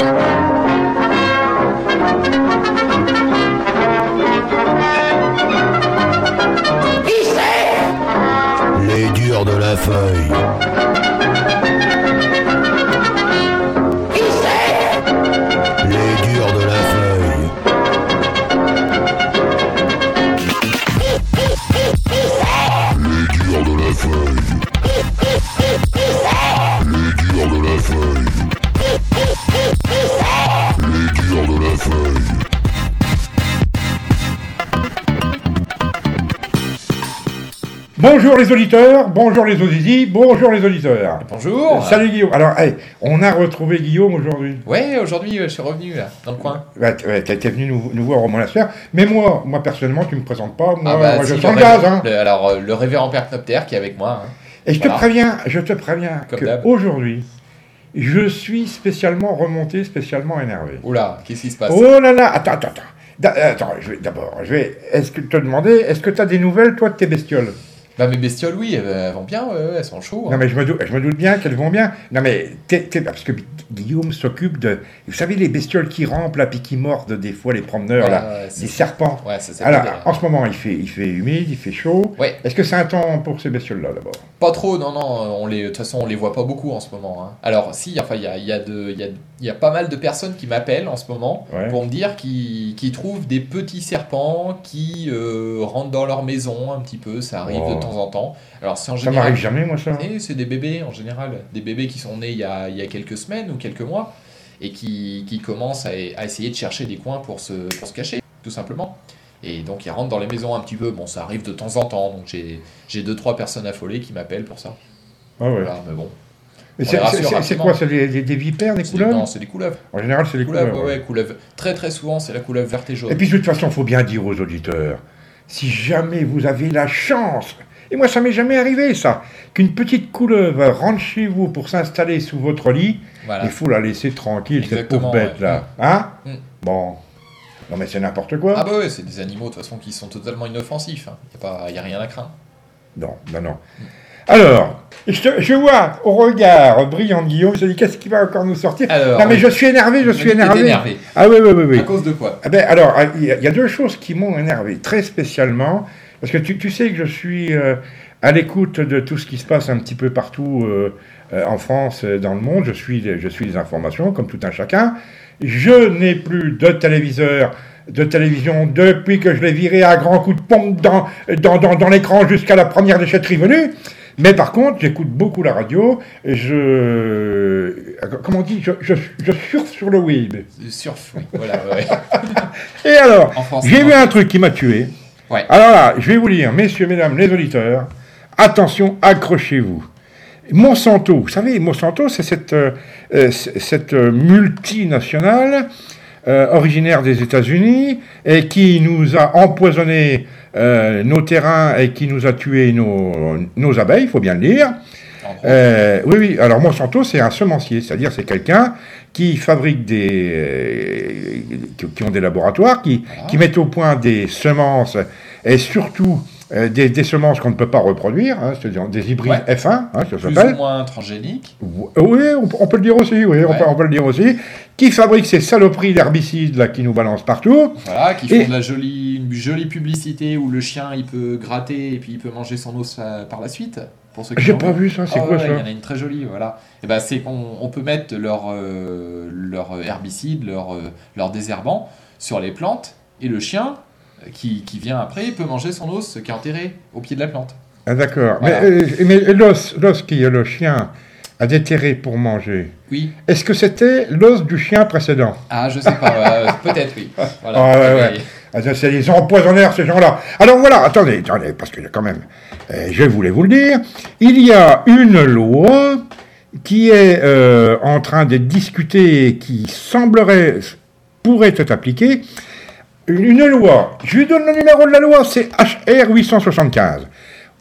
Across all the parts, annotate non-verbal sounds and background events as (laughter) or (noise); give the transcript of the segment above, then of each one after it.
Les durs de la feuille. Bonjour les auditeurs, bonjour les auditeurs, bonjour les auditeurs. Bonjour. Euh, Salut Guillaume. Alors, hey, on a retrouvé Guillaume aujourd'hui. Ouais, aujourd'hui, euh, je suis revenu là, dans le coin. Ouais, ouais, T'es venu nous, nous voir au monastère. Mais moi, moi personnellement, tu me présentes pas. Moi, Ah bah, moi, je sens le le gaz. Hein. le- alors, euh, le révérend Père Knopter qui est avec moi. hein. Et je te préviens, je te préviens Comme que d'hab. aujourd'hui, je suis spécialement remonté, spécialement énervé. Oula, qu'est-ce qui se passe? Oh là là, attends, attends, attends. D'abord, je vais. Est-ce que te demander, est-ce que tu as des nouvelles, toi, de tes bestioles? Bah, mes bestioles, oui, elles, vont bien, ouais, elles sont chaudes. Non mais je me doute, je me doute bien qu'elles vont bien. Non mais t'es- t'es- parce que Guillaume s'occupe de, vous savez les bestioles qui rampent là puis qui mordent des fois les promeneurs Ouais, là, ouais, ça. serpents. Ouais, ça Alors bien. en ce moment il fait, il fait humide, il fait chaud. Ouais. Est-ce que c'est un temps pour ces bestioles là d'abord? Pas trop, non, non, on les, de toute façon, on les voit pas beaucoup en ce moment. hein. Alors, si, enfin, il y a, y, a de- y, a, il y a pas mal de personnes qui m'appellent en ce moment Ouais. pour me dire qu'ils qu'ils trouvent des petits serpents qui euh, rentrent dans leur maison un petit peu, ça arrive Oh. de temps en temps. Alors, Ça m'arrive jamais moi ça. Et c'est des bébés en général, des bébés qui sont nés il y a, il y a quelques semaines ou quelques mois et qui, qui commencent à, à essayer de chercher des coins pour se, pour se cacher, tout simplement. Et donc ils rentrent dans les maisons un petit peu, bon ça arrive de temps en temps, donc j'ai j'ai deux trois personnes affolées qui m'appellent pour ça. Ah ouais. Voilà, mais bon. C'est- quoi C'est des, des- des vipères, des couleuvres Non, c'est des couleuvres. En général c'est des Couleuvres, couleuvres. ouais, ouais. ouais, couleuvres. Très très souvent c'est la couleuvre verte et jaune. Et puis de toute façon, faut bien dire aux auditeurs, si jamais vous avez la chance, et moi ça m'est jamais arrivé ça, qu'une petite couleuvre rentre chez vous pour s'installer sous votre lit, voilà. il faut la laisser tranquille, cette pauvre bête ouais. là. Hein? Mm. Bon. Non mais c'est n'importe quoi. Ah bah ouais, c'est des animaux de toute façon qui sont totalement inoffensifs. Il n'y a, a rien à craindre. Non, non, non. Alors, je, vois au regard brillant de Guillaume, je me dis qu'est-ce qui va encore nous sortir? Alors, Non mais je suis énervé, je suis énervé. énervé. Ah oui, oui, oui, oui. À cause de quoi? Ah ben, alors, il y, a- deux choses qui m'ont énervé, très spécialement, parce que tu, tu sais que je suis euh, à l'écoute de tout ce qui se passe un petit peu partout euh, euh, en France, dans le monde, je suis, je suis les informations, comme tout un chacun. Je n'ai plus de téléviseur, de télévision depuis que je l'ai viré à grands coups de pompe dans, dans, dans, dans l'écran jusqu'à la première déchetterie venue. Mais par contre, j'écoute beaucoup la radio, et je... Comment on dit je, je, je surfe sur le web. Surf, oui. Voilà, ouais. (laughs) Et alors, j'ai vu un truc qui m'a tué. Ouais. Alors là, je vais vous lire, messieurs, mesdames, les auditeurs, attention, accrochez-vous. Monsanto, vous savez, Monsanto, c'est cette, euh, euh, cette euh, multinationale euh, originaire des États-Unis et qui nous a empoisonné euh, nos terrains et qui nous a tué nos, nos abeilles, il faut bien le dire. Euh, oui, oui. Alors Monsanto, c'est un semencier, c'est-à-dire c'est quelqu'un qui fabrique des, qui, qui ont des laboratoires, qui, Voilà. qui mettent au point des semences et surtout euh, des, des semences qu'on ne peut pas reproduire, hein, c'est-à-dire des hybrides Ouais. F1, hein, ça plus ou moins transgénique. Oui, on, on peut le dire aussi, oui, on, peut, on peut le dire aussi. Qui fabrique ces saloperies d'herbicides là qui nous balancent partout. Voilà, qui Et- font de la jolie, une jolie publicité où le chien il peut gratter et puis il peut manger son os euh, par la suite. Pour ceux qui J'ai pas vu ça, c'est Ah quoi ouais, ça Il y en a une très jolie, voilà. Et ben c'est qu'on on peut mettre leur, euh, leur herbicide, leur, euh, leur désherbant sur les plantes et le chien qui, qui vient après peut manger son os qui est enterré au pied de la plante. Ah d'accord. Voilà. Mais, euh, mais l'os, l'os qui le chien a déterré pour manger, Oui. est-ce que c'était l'os du chien précédent? Ah je sais pas, euh, (laughs) peut-être oui. Voilà. Ah ouais, ouais. Ah, C'est des empoisonneurs, ces gens-là. Alors voilà, attendez, attendez, parce que quand même, euh, je voulais vous le dire, il y a une loi qui est euh, en train d'être discutée et qui semblerait, pourrait être appliquée. Une, loi, je lui donne le numéro de la loi, c'est HR 875.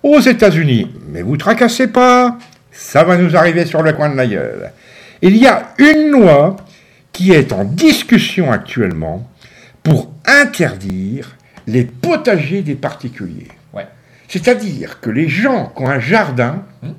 Aux États-Unis, mais vous tracassez pas, ça va nous arriver sur le coin de la gueule. Il y a une loi qui est en discussion actuellement pour interdire les potagers des particuliers. Ouais. C'est-à-dire que les gens qui ont un jardin, Hmm.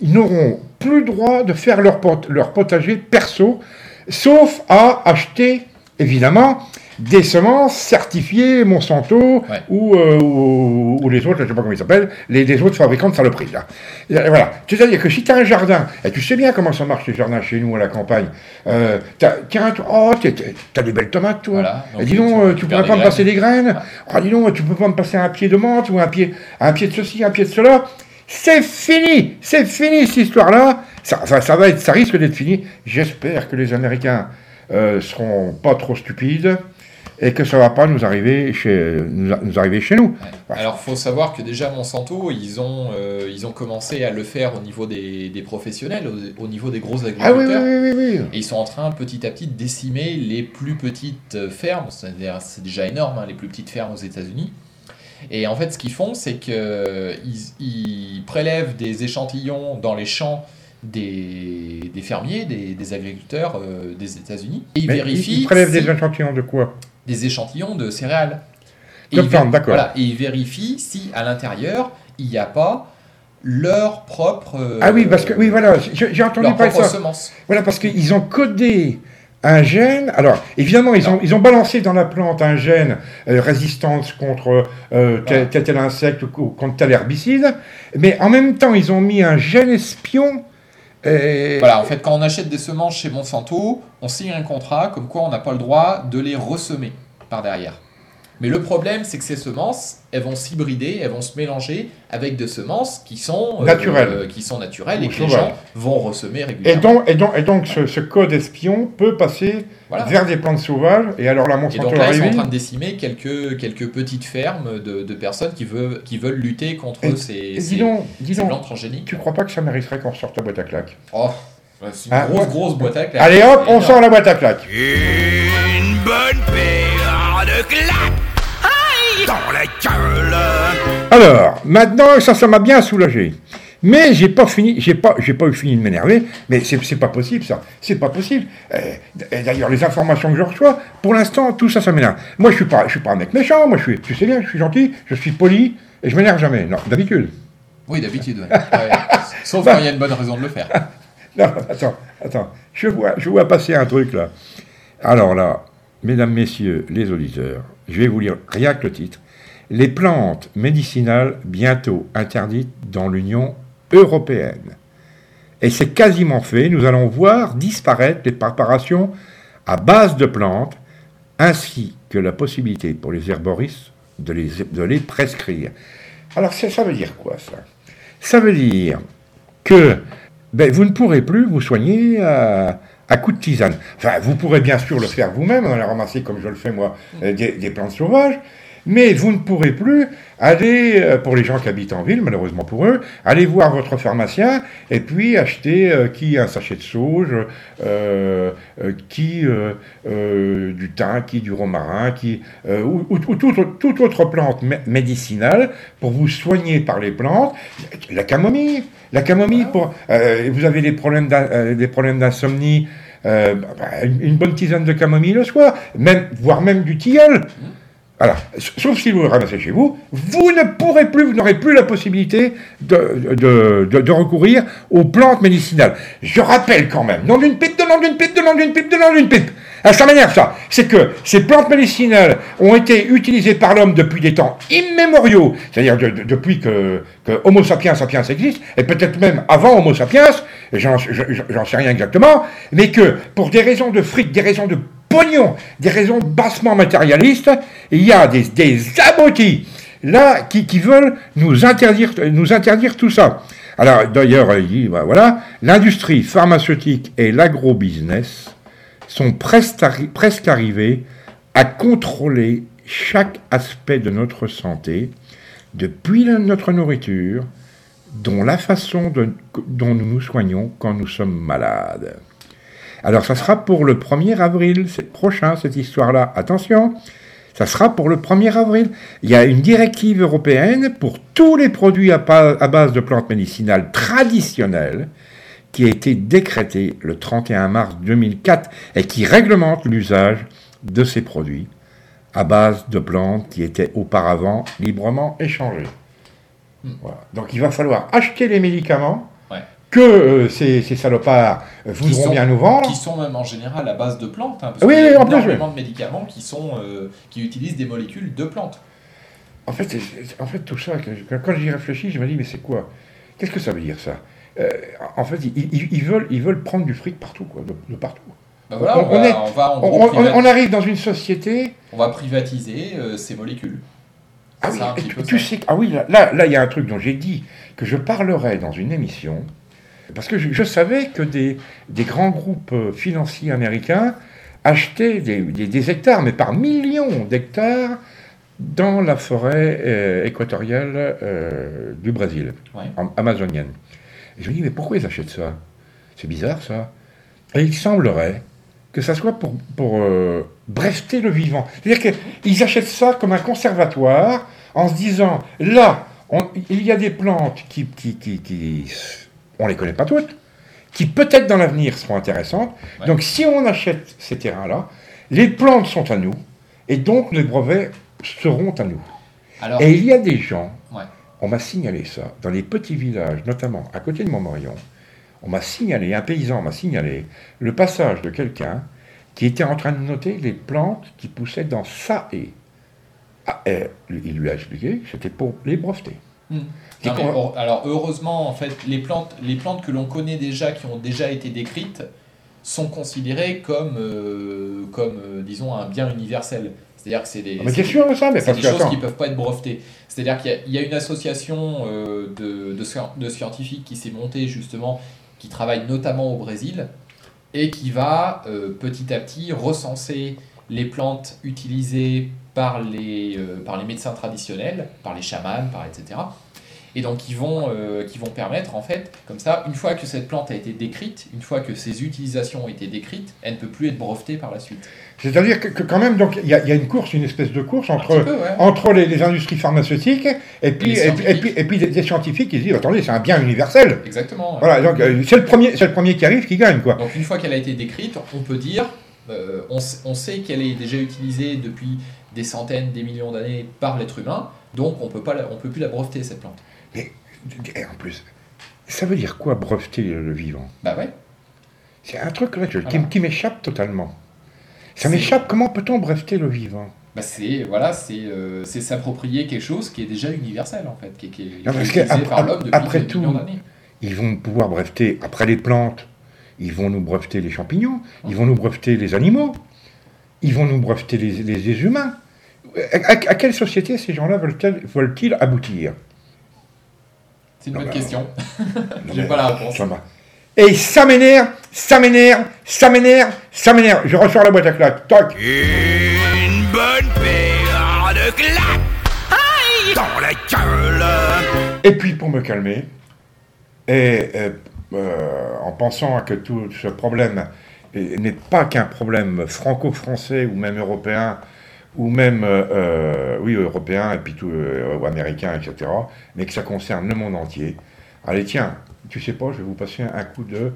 ils n'auront plus droit de faire leur, pot- leur potager perso, sauf à acheter, évidemment, des semences certifiées Monsanto Ouais. ou, euh, ou, ou les autres, je ne sais pas comment ils s'appellent, les, les autres fabricants de saloperies. Là. Et Voilà. C'est-à-dire que si tu as un jardin, et tu sais bien comment ça marche les jardins chez nous à la campagne, euh, tiens, oh, t'as des belles tomates, toi. Voilà. Et dis donc, tu- euh, tu tu pourrais pas me passer des graines Ah, dis donc, tu peux pas me passer un pied de menthe ou un pied, un pied de ceci, un pied de cela C'est fini C'est fini cette histoire-là ça, ça, ça va être, ça risque d'être fini. J'espère que les Américains euh, seront pas trop stupides et que ça va pas nous arriver chez nous, nous arriver chez nous. Ouais. Alors, faut savoir que déjà Monsanto, ils ont, euh, ils ont commencé à le faire au niveau des, des professionnels, au, au niveau des gros agriculteurs. Ah oui, oui, oui. Et ils sont en train petit à petit de décimer les plus petites euh, fermes, c'est déjà énorme, hein, les plus petites fermes aux États-Unis. Et en fait, ce qu'ils font, c'est qu'ils ils prélèvent des échantillons dans les champs des, des fermiers, des, des agriculteurs euh, des États-Unis, et ils Mais vérifient ils, ils prélèvent si- des échantillons de quoi? Des échantillons de céréales. Et ils. Voilà, et ils vérifient si à l'intérieur il n'y a pas leur propre. euh, Ah oui, parce que oui, voilà, j'ai entendu parler de ça. semence. Voilà, parce qu'ils ont codé un gène. Alors, évidemment, ils ont, ils ont balancé dans la plante un gène euh, résistance contre euh, tel, tel, insecte ou co- contre tel herbicide, mais en même temps, ils ont mis un gène espion. Euh, Voilà, en fait, quand on achète des semences chez Monsanto, on signe un contrat comme quoi on n'a pas le droit de les ressemer par derrière. Mais le problème, c'est que ces semences, elles vont s'hybrider, elles vont se mélanger avec des semences qui sont euh, Naturelles. euh, qui sont naturelles Ou et que les gens vont ressemer Et régulièrement. donc, et donc, et donc ce, ce code espion peut passer Voilà. vers des plantes sauvages, et alors la Et Monsanto donc là, ils sont en train de décimer quelques, quelques peties fermes de, de personnes qui veulent, qui veulent lutter contre Et- ces, Et ces, dis donc, ces donc, plantes transgéniques. tu crois pas que ça mériterait qu'on ressorte la boîte à claques Oh, c'est une Ah, grosse, grosse boîte à claques. Allez hop, on énorme. sort la boîte à claques Une bonne paire de claques Alors, maintenant, ça, ça m'a bien soulagé. Mais j'ai pas fini, j'ai pas, j'ai pas eu fini de m'énerver. Mais c'est, c'est pas possible, ça. C'est pas possible. Euh, et d'ailleurs, les informations que je reçois, pour l'instant, tout ça, ça m'énerve. Moi, je suis pas, je suis pas un mec méchant. Moi, je suis, tu sais bien, je suis gentil, je suis poli et je m'énerve jamais. Non, d'habitude. Oui, d'habitude. ouais. (laughs) Ouais. Sauf quand il y a une bonne raison de le faire. (laughs) Non, attends, attends. Je vois, je vois passer un truc là. Alors là, mesdames, messieurs, les auditeurs, je vais vous lire rien que le titre. Les plantes médicinales bientôt interdites dans l'Union européenne. Et c'est quasiment fait. Nous allons voir disparaître les préparations à base de plantes, ainsi que la possibilité pour les herboristes de les, de les prescrire. Alors ça, ça veut dire quoi ça? Ça veut dire que ben, vous ne pourrez plus vous soigner à, à coups de tisane. Enfin, vous pourrez bien sûr le faire vous-même, en aller ramasser comme je le fais moi, euh, des, des plantes sauvages, mais vous ne pourrez plus aller, euh, pour les gens qui habitent en ville, malheureusement pour eux, aller voir votre pharmacien et puis acheter euh, qui un sachet de sauge, euh, qui du thym, qui du romarin, qui ou, ou- ou toute, autre plante mé- médicinale pour vous soigner par les plantes. La camomille, la camomille pour vous avez des problèmes d'insomnie. bah, une, une bonne tisane de camomille le soir, même, voire même du tilleul. Voilà. Sauf si vous le ramassez chez vous, vous ne pourrez plus, vous n'aurez plus la possibilité de, de, recourir aux plantes médicinales. Je rappelle quand même, nom d'une pipe, de nom d'une pipe, de nom d'une pipe, de nom d'une pipe. Ah, ça m'énerve ça. C'est que ces plantes médicinales ont été utilisées par l'homme depuis des temps immémoriaux, c'est-à-dire de- de- depuis que, Homo sapiens sapiens existe, et peut-être même avant Homo sapiens, j'en sais rien exactement, mais que pour des raisons de fric, des raisons de des raisons bassement matérialistes, il y a des, des là qui, veulent nous interdire, tout ça. Alors d'ailleurs, bah, voilà, l'industrie pharmaceutique et l'agro-business sont presque, arri- presque arrivés à contrôler chaque aspect de notre santé, depuis notre nourriture, dont la façon dont nous nous soignons quand nous sommes malades. Alors ça sera pour le 1er avril c'est prochain, cette histoire-là. Attention, ça sera pour le 1er avril. Il y a une directive européenne pour tous les produits à, base de plantes médicinales traditionnelles qui a été décrétée le 31 mars 2004 et qui réglemente l'usage de ces produits à base de plantes qui étaient auparavant librement échangées. Voilà. Donc il va falloir acheter les médicaments. Que euh, ces, ces salopards euh, voudront sont- bien nous vendre. Qui sont même en général à base de plantes. hein, parce Oui, qu'il y a plus, énormément de médicaments qui, sont, euh, qui utilisent des molécules de plantes. En fait, en fait, tout ça, quand j'y réfléchis, je me dis, mais c'est quoi? Qu'est-ce que ça veut dire, ça? Euh, En fait, ils, ils- ils veulent, ils veulent prendre du fric partout, quoi, de, de partout. Ben voilà, On- on, on va, est- on va en On, gros on- priva- on arrive dans une société... on va privatiser ces molécules. Ah oui, tu, tu sais, ah oui, là, là, là, il y a un truc dont j'ai dit que je parlerai dans une émission, parce que je, je savais que des, des grands groupes financiers américains achetaient des, des- des hectares, mais par millions d'hectares, dans la forêt euh, équatoriale euh, du Brésil, Ouais. amazonienne. Et je me dis, mais pourquoi ils achètent ça? C'est bizarre ça. Et il semblerait que ça soit pour, pour euh, breveter le vivant. C'est-à-dire qu'ils achètent ça comme un conservatoire en se disant, là, on- il y a des plantes qui, qui, qui, qui- on les connaît pas toutes, qui peut-être dans l'avenir seront intéressantes. Ouais. Donc si on achète ces terrains-là, les plantes sont à nous, et donc les brevets seront à nous. Alors, Et il y a des gens, Ouais. on m'a signalé ça, dans les petits villages, notamment à côté de Montmorillon, on m'a signalé, un paysan m'a signalé, le passage de quelqu'un qui était en train de noter les plantes qui poussaient dans sa haie. Ah, et il lui a expliqué que c'était pour les breveter. Hmm. Non, mais alors heureusement, en fait, les plantes, les plantes que l'on connaît déjà, qui ont déjà été décrites, sont considérées comme, euh, comme euh, disons, un bien universel. C'est-à-dire que c'est des, Ah, mais c'est sûr de ça Mais c'est parce des que, choses attends, qui ne peuvent pas être brevetées. C'est-à-dire qu'il y a- il y, a une association euh, de, de, scien- de scientifiques qui s'est montée justement, qui travaille notamment au Brésil, et qui va petit à petit recenser les plantes utilisées par les, par les médecins traditionnels, par les chamans, par etc. Et donc qui vont, euh, qui vont permettre en fait, comme ça, une fois que cette plante a été décrite, une fois que ses utilisations ont été décrites, elle ne peut plus être brevetée par la suite. c'est-à-dire que, que quand même, donc il y, a- il y a une course, une espèce de course entre, petit peu, ouais. entre les, les industries pharmaceutiques et puis, les et, puis- et puis, et puis des, des scientifiques qui se disent attendez, c'est un bien universel. Exactement. Voilà, donc euh, c'est le premier, c'est le premier qui arrive qui gagne quoi. Donc une fois qu'elle a été décrite, on peut dire, euh, on, on sait qu'elle est déjà utilisée depuis des centaines, des millions d'années par l'être humain, donc on peut pas, la- on peut plus la breveter cette plante. Et en plus, ça veut dire quoi breveter le, vivant? Bah ouais. C'est un truc là, je- qui, m'échappe totalement. Ça m'échappe, comment peut-on breveter le vivant? Bah c'est voilà, c'est euh, c'est s'approprier quelque chose qui est déjà universel en fait, qui, est- qui Non, parce utilisé par l'homme depuis après des tout, millions d'années. Ils vont pouvoir breveter, après les plantes, ils vont nous breveter les champignons, ils vont nous breveter les animaux, ils vont nous breveter les, les- les humains. À, à- à quelle société ces gens-là veulent-ils veulent-ils aboutir? C'est une Non, bonne bah, question. (laughs) J'ai pas la réponse. Ça va. Et ça m'énerve, ça m'énerve, ça m'énerve, ça m'énerve. Je ressors la boîte à claques. Toc. Une bonne paire de claques Aïe dans la gueule Et puis pour me calmer, et euh, euh, en pensant que tout ce problème n'est pas qu'un problème franco-français ou même européen, ou même euh, euh, oui européen et puis tout euh, etc., mais que ça concerne le monde entier. Allez tiens, tu sais pas, je vais vous passer un, un coup de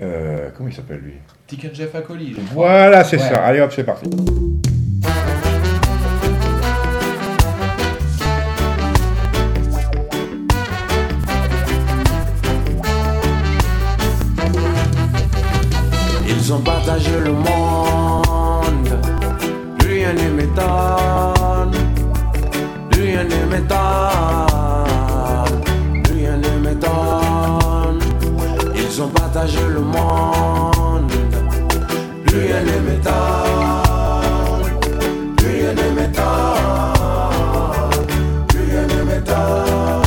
euh, comment il s'appelle lui? Tiken Jeff Acoli. Voilà, c'est Ouais. ça. Allez hop, c'est parti. Ils ont partagé le monde, m'étonne, plus rien ne m'étonne, plus rien ne. Ils ont partagé le monde, plus rien ne m'étonne, plus rien ne m'étonne, plus rien ne m'étonne.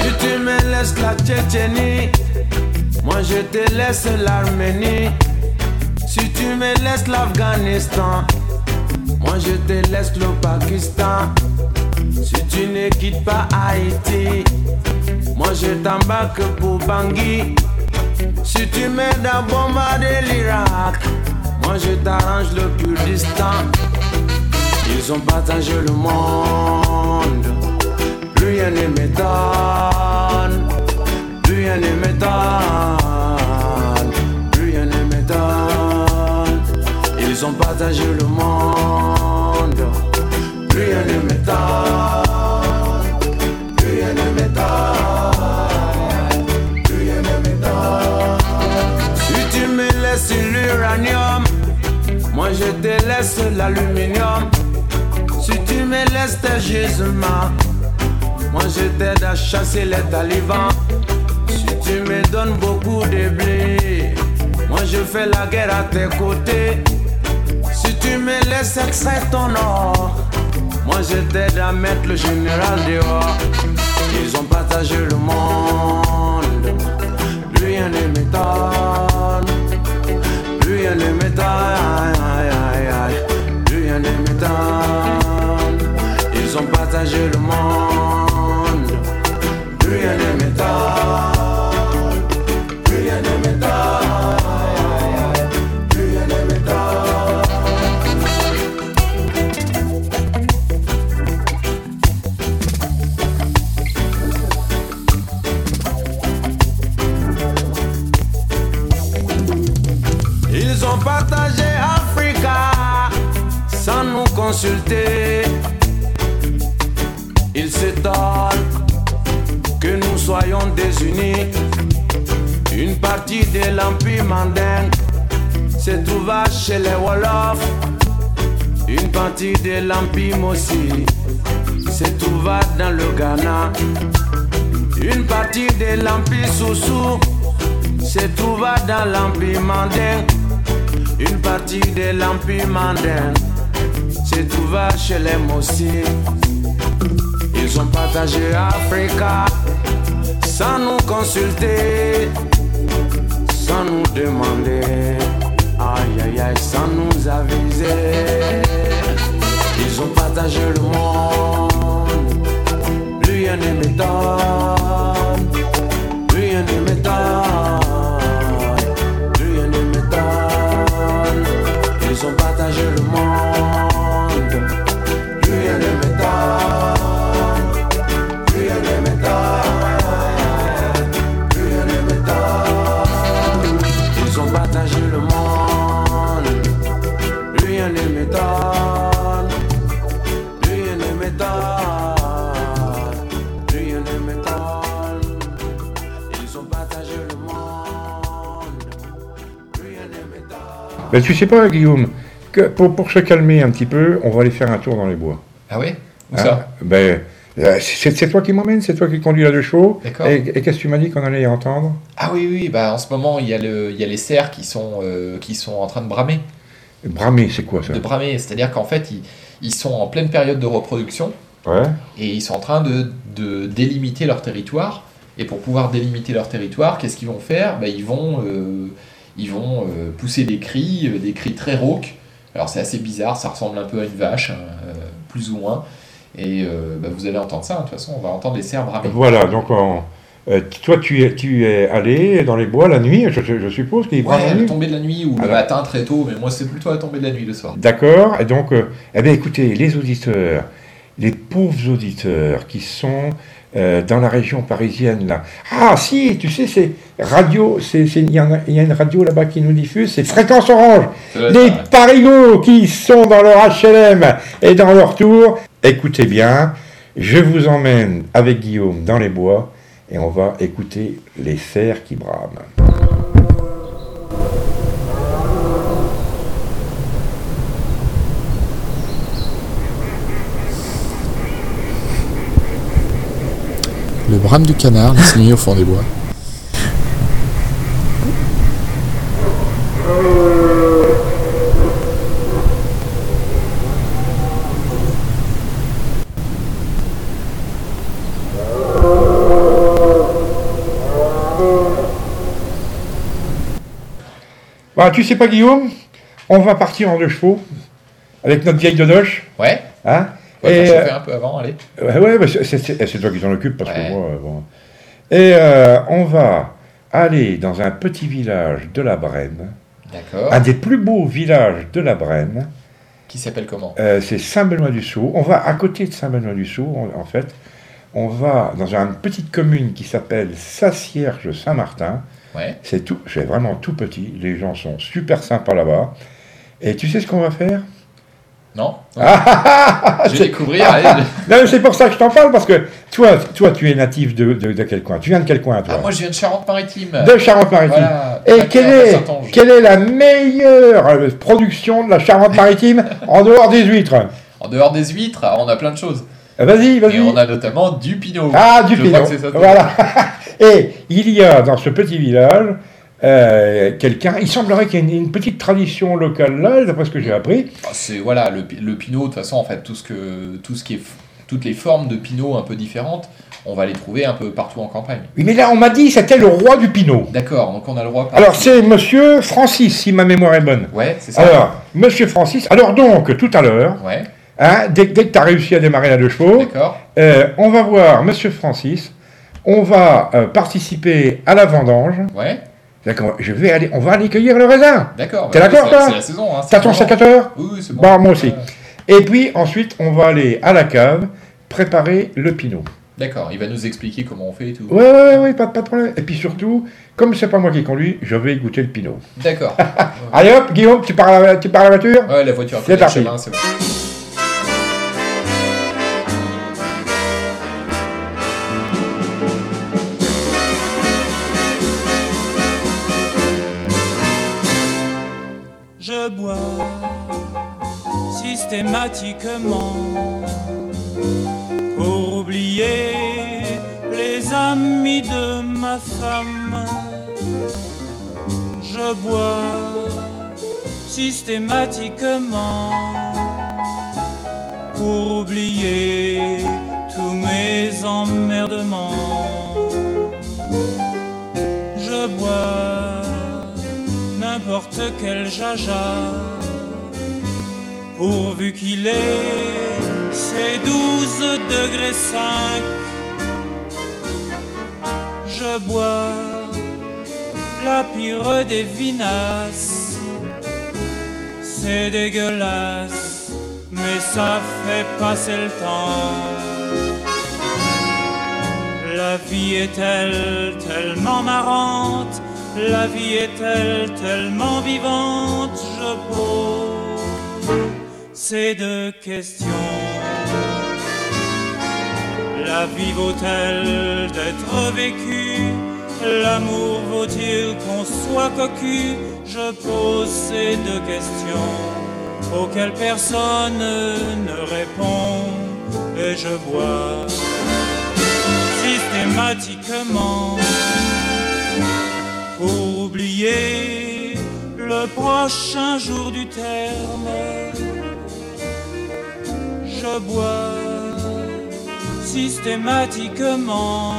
Si tu me laisses la Tchétchénie, moi je te laisse l'Arménie. Si tu me laisses l'Afghanistan, moi je te laisse le Pakistan. Si tu ne quittes pas Haïti, moi je t'embarque pour Bangui. Si tu m'aides à bombarder l'Irak, moi je t'arrange le Kurdistan. Ils ont partagé le monde, plus rien ne m'étonne, plus rien ne m'étonne, plus rien ne m'étonne. Ils ont partagé le monde, rien ne m'étonne, plus rien ne m'étonne, plus rien laisse l'uranium, moi je te laisse l'aluminium. Si tu me laisses tes gisements, moi je t'aide à chasser les talibans. Si tu me donnes beaucoup de blé, moi je fais la guerre à tes côtés. Si tu me laisses extraire ton or, moi je t'aide à mettre le général dehors. Ils ont partagé le monde, plus rien ne m'étonne, plus rien ne m'étonne, plus rien ne m'étonne. Consulter. Ils s'étonnent que nous soyons désunis. Une partie de l'Empire mandingue se trouva chez les Wolofs. Une partie de l'Empire Mossi se trouva dans le Ghana. Une partie de l'Empire Soussou se trouva dans l'Empire Mandin. Une partie de l'Empire Mandin se trouva chez les Mossi. Ils ont partagé Africa sans nous consulter, sans nous demander, aïe aïe aïe, sans nous aviser. Ils ont partagé le monde, rien ne m'étonne, rien ne m'étonne, Ben, tu sais pas, Guillaume, que pour, pour se calmer un petit peu, on va aller faire un tour dans les bois. Ah ouais? Où Hein ça? ben, euh, c'est toi qui m'emmène, c'est toi qui conduis la de chevaux. D'accord. Et, et qu'est-ce que tu m'as dit qu'on allait y entendre? Ah oui, oui, bah en ce moment, il y a, le, il y a les cerfs qui sont, euh, qui sont en train de bramer. Bramer, c'est quoi ça? De bramer, c'est-à-dire qu'en fait, ils, ils sont en pleine période de reproduction Ouais. et ils sont en train de, de délimiter leur territoire. Et pour pouvoir délimiter leur territoire, qu'est-ce qu'ils vont faire? Bah, Ils vont, euh, ils vont euh, pousser des cris, euh, des cris très rauques. Alors c'est assez bizarre, ça ressemble un peu à une vache, hein, euh, plus ou moins. Et euh, bah, vous allez entendre ça, hein. de toute façon, on va entendre les cerfs bramer. Voilà, donc on- euh, toi tu es, tu es allé dans les bois la nuit, je, je suppose qu'ils Ouais, la nuit. tombée de la nuit ou le Alors. matin très tôt, mais moi c'est plutôt à la tombée de la nuit le soir. D'accord, et donc, euh, eh bien écoutez, les auditeurs, pauvres auditeurs qui sont euh, dans la région parisienne là. Ah si, tu sais, c'est radio, y, il y a une radio là-bas qui nous diffuse, c'est Fréquence Orange. Les parigots qui sont dans leur HLM et dans leur tour, écoutez bien, je vous emmène avec Guillaume dans les bois et on va écouter les cerfs qui brament. Le brame du canard nuit au fond des bois. Bah, tu sais pas Guillaume, on va partir en deux chevaux avec notre vieille dodoche, Ouais, hein? On va Et, euh, un peu avant, allez. Ouais, ouais, bah, c'est- c'est toi qui t'en occupe parce Ouais. que moi, bon. Et euh, on va aller dans un petit village de la Brenne, D'accord. un des plus beaux villages de la Brenne. Qui s'appelle comment? Euh, c'est Saint-Benoît-du-Sault. On va à côté de Saint-Benoît-du-Sault, en, en fait. On va dans une petite commune qui s'appelle Sassierge-Saint-Martin. Ouais. C'est tout, c'est vraiment tout petit. Les gens sont super sympas là-bas. Et tu sais ce qu'on va faire? Non, non. Ah, Je vais découvrir. allez, je- Non, mais c'est pour ça que je t'en parle, parce que toi, toi tu es natif de, de, de quel coin? Tu viens de quel coin, toi? Ah, moi, je viens de Charente-Maritime. De Charente-Maritime. Voilà. Et Pas quelle est, Saint-Ange. quelle est la meilleure euh, production de la Charente-Maritime en dehors des huîtres? En dehors des huîtres, on a plein de choses. Ah, Vas-y, vas-y. Et on a notamment du pinot. Ah, du Je pinot. crois que c'est ça. Voilà. (laughs) Et il y a dans ce petit village euh, quelqu'un. Il semblerait qu'il y ait une, une petite tradition locale là, d'après ce que j'ai appris. Ah, C'est voilà le, pi- le pinot. De toute façon, en fait, tout ce que tout ce qui est toutes les formes de pinot un peu différentes, on va les trouver un peu partout en campagne. Oui, mais là, on m'a dit c'était le roi du pinot. D'accord. Donc on a le droit. Alors, c'est monsieur Francis, si ma mémoire est bonne. Ouais, c'est ça. Alors, monsieur Francis. Alors, donc, tout à l'heure, Ouais. hein, dès, dès que tu as réussi à démarrer la deux chevaux, euh, on va voir monsieur Francis. On va euh, participer à la vendange. Ouais. D'accord, je vais aller, on va aller cueillir le raisin. D'accord. T'es bah, d'accord, toi C'est la saison. Hein, T'as ton le moment. sécateur Oui, oui, c'est bon. Bah, moi aussi. Et puis ensuite, on va aller à la cave préparer le pinot. D'accord. Il va nous expliquer comment on fait et tout. Ouais, ouais, ouais, pas, pas de problème. Et puis surtout, comme c'est pas moi qui conduis, je vais goûter le pinot. D'accord. (laughs) Allez hop, Guillaume, tu pars à la, tu pars à la voiture Ouais, la voiture. C'est parti. chemin, c'est bon. Systématiquement pour oublier les amis de ma femme. Je bois systématiquement pour oublier tous mes emmerdements. Je bois n'importe quel jaja pourvu qu'il ait ses 12 degrés 5 je bois la pire des vinasses. C'est dégueulasse mais ça fait passer le temps. La vie est-elle tellement marrante. La vie est-elle tellement vivante Je pose ces deux questions. La vie vaut-elle d'être vécue? L'amour vaut-il qu'on soit cocu? Je pose ces deux questions auxquelles personne ne répond et je bois systématiquement pour oublier le prochain jour du terme. Je bois systématiquement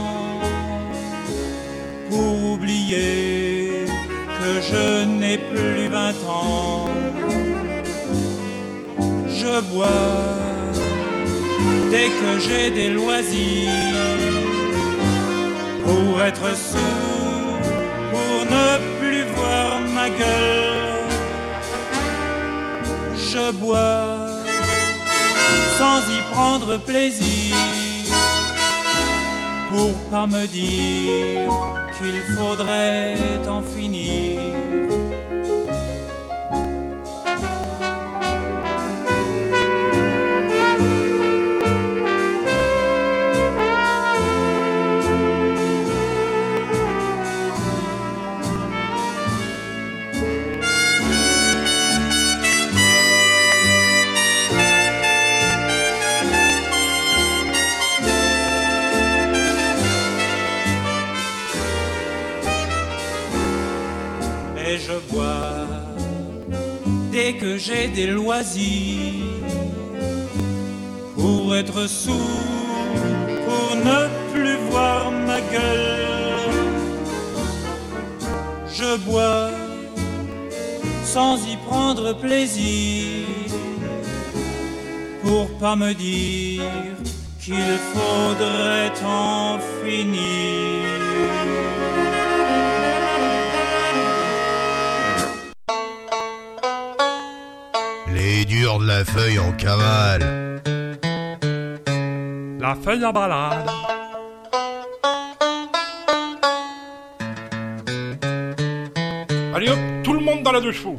pour oublier que je n'ai plus vingt ans. Je bois dès que j'ai des loisirs pour être sourd, pour ne plus voir ma gueule. Je bois sans y prendre plaisir, pour pas me dire qu'il faudrait en finir. Des loisirs pour être sourd, pour ne plus voir ma gueule. Je bois sans y prendre plaisir pour pas me dire qu'il faudrait en finir. La feuille en cavale. La feuille à balade. Allez hop, tout le monde dans la deux chevaux.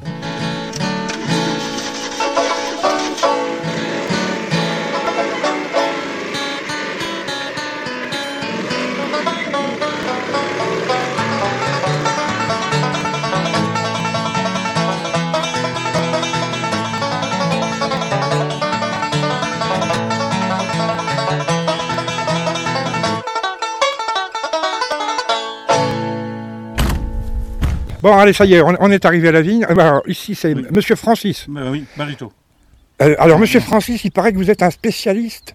Bon, allez, ça y est, on, on est arrivé à la vigne. Euh, Alors, ici, c'est Oui. Monsieur Francis. Bah oui, Barito. Euh, alors, Monsieur Francis, il paraît que vous êtes un spécialiste,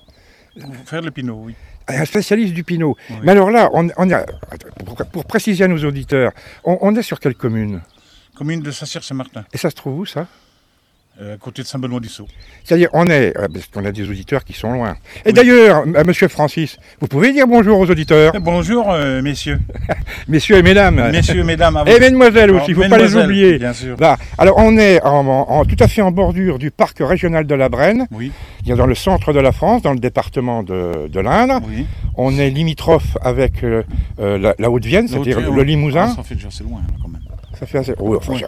Pour faire le pinot, oui. un spécialiste du pinot. Oui. Mais alors là, on, pour, pour préciser à nos auditeurs, on, on est sur quelle commune? Commune de Saint-Cyr-Saint-Martin, Et ça se trouve où, ça? euh, à côté de Saint-Benoît-du-Sault. C'est-à-dire, on est, euh, parce qu'on a des auditeurs qui sont loin. Et d'ailleurs, euh, Monsieur Francis, vous pouvez dire bonjour aux auditeurs, (laughs) Bonjour, euh, messieurs. (laughs) messieurs et mesdames, Messieurs, mesdames. à vous. et mesdemoiselles aussi, il ne faut pas les oublier. Bien sûr. Là, alors on est en, en- tout à fait en bordure du parc régional de la Brenne, Oui, il y a dans le centre de la France, dans le département de, de l'Indre. oui. On est limitrophe avec euh, euh, la, la Haute-Vienne, c'est-à-dire le Limousin. Ah, ça fait déjà assez loin, là, quand même. Ça fait assez. Oui, enfin, Ouais.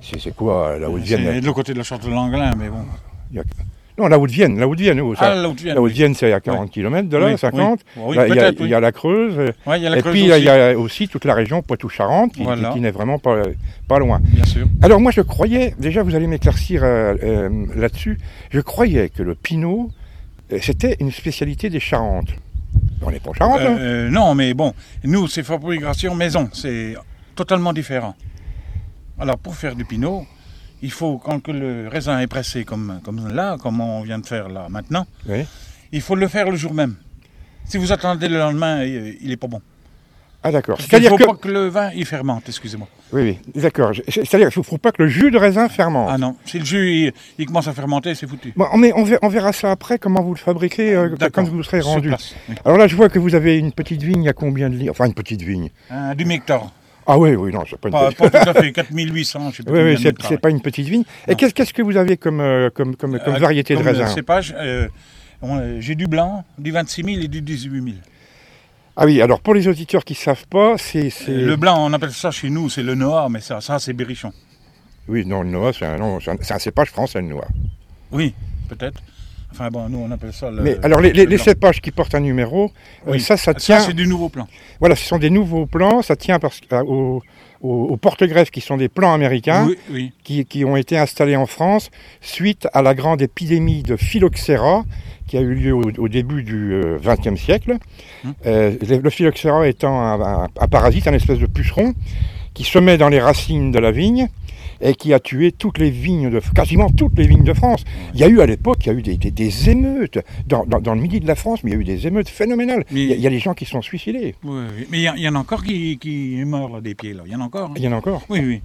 c'est c'est quoi la C'est Haute-Vienne de l'autre côté de la charte de l'Anglin, mais bon. Il y a- Non, la Haute-Vienne, la Haute-Vienne. oh, ça- Ah, la Haute-Vienne. la oui. C'est à 40 km de là, Oui, 50. oui. Oui, Là, il, y a, il y a la Creuse. Ouais, il y a la et Creuse puis là, il y a aussi toute la région Poitou-Charentes qui, Voilà. qui- qui n'est vraiment pas, pas loin. Bien sûr. Alors moi je croyais, déjà vous allez m'éclaircir euh, euh, là-dessus, je croyais que le pinot, euh, c'était une spécialité des Charentes. On n'est pas en Charente, hein non, mais bon, nous, c'est fabrication maison, c'est totalement différent. Alors, pour faire du pinot, il faut, quand que le raisin est pressé comme, comme là, comme on vient de faire là maintenant, Oui. il faut le faire le jour même. Si vous attendez le lendemain, il n'est pas bon. Ah d'accord. Parce qu'il ne C'est-à-dire faut que... pas que le vin, il fermente, excusez-moi. Oui, oui, d'accord. C'est-à-dire qu'il ne faut pas que le jus de raisin fermente. Ah non, si le jus, il, il commence à fermenter, c'est foutu. Bon, on verra, on verra ça après, comment vous le fabriquez euh, quand vous serez rendu. place, oui. Alors là, je vois que vous avez une petite vigne à combien de litres Enfin, une petite vigne. Un demi-hectare. Ah oui, oui, non, c'est pas une Pas, petite pas tout à (laughs) fait, 4800, je sais pas Oui, oui, c'est pas une petite vigne. Et qu'est-ce qu'est-ce que vous avez comme, euh, comme, comme, comme Euh, variété de comme, raisin cépage, euh, euh, j'ai du blanc, du 26 000 et du 18 000. Ah oui, alors pour les auditeurs qui ne savent pas, c'est... c'est- Euh, Le blanc, on appelle ça chez nous, c'est le noir, mais ça, ça c'est berrichon. Oui, non, le noix, c'est un, non, c'est un, c'est un cépage français, le noix. Oui, peut-être. Enfin bon, nous on appelle ça le. Mais alors, les, le les cépages qui portent un numéro, euh, Oui. ça, ça tient... c'est du nouveau plan. voilà, ce sont des nouveaux plans, ça tient parce, que- euh, aux, porte-greffes qui sont des plans américains, Oui, oui. qui, qui ont été installés en France suite à la grande épidémie de phylloxéra qui a eu lieu au, au début du XXe siècle. Hum. Euh, le, le phylloxéra étant un, un- un parasite, un espèce de puceron, qui se met dans les racines de la vigne et qui a tué toutes les vignes de quasiment toutes les vignes de France. Il y a eu à l'époque, il y a eu des, des- des émeutes dans, dans- dans le midi de la France, mais il y a eu des émeutes phénoménales. Mais- Il y, a- il y a des gens qui se sont suicidés. Oui, oui. Mais il y, en a encore qui, qui là, des pieds, là. Il y en a encore. hein. Il y en a encore. Oui, oui.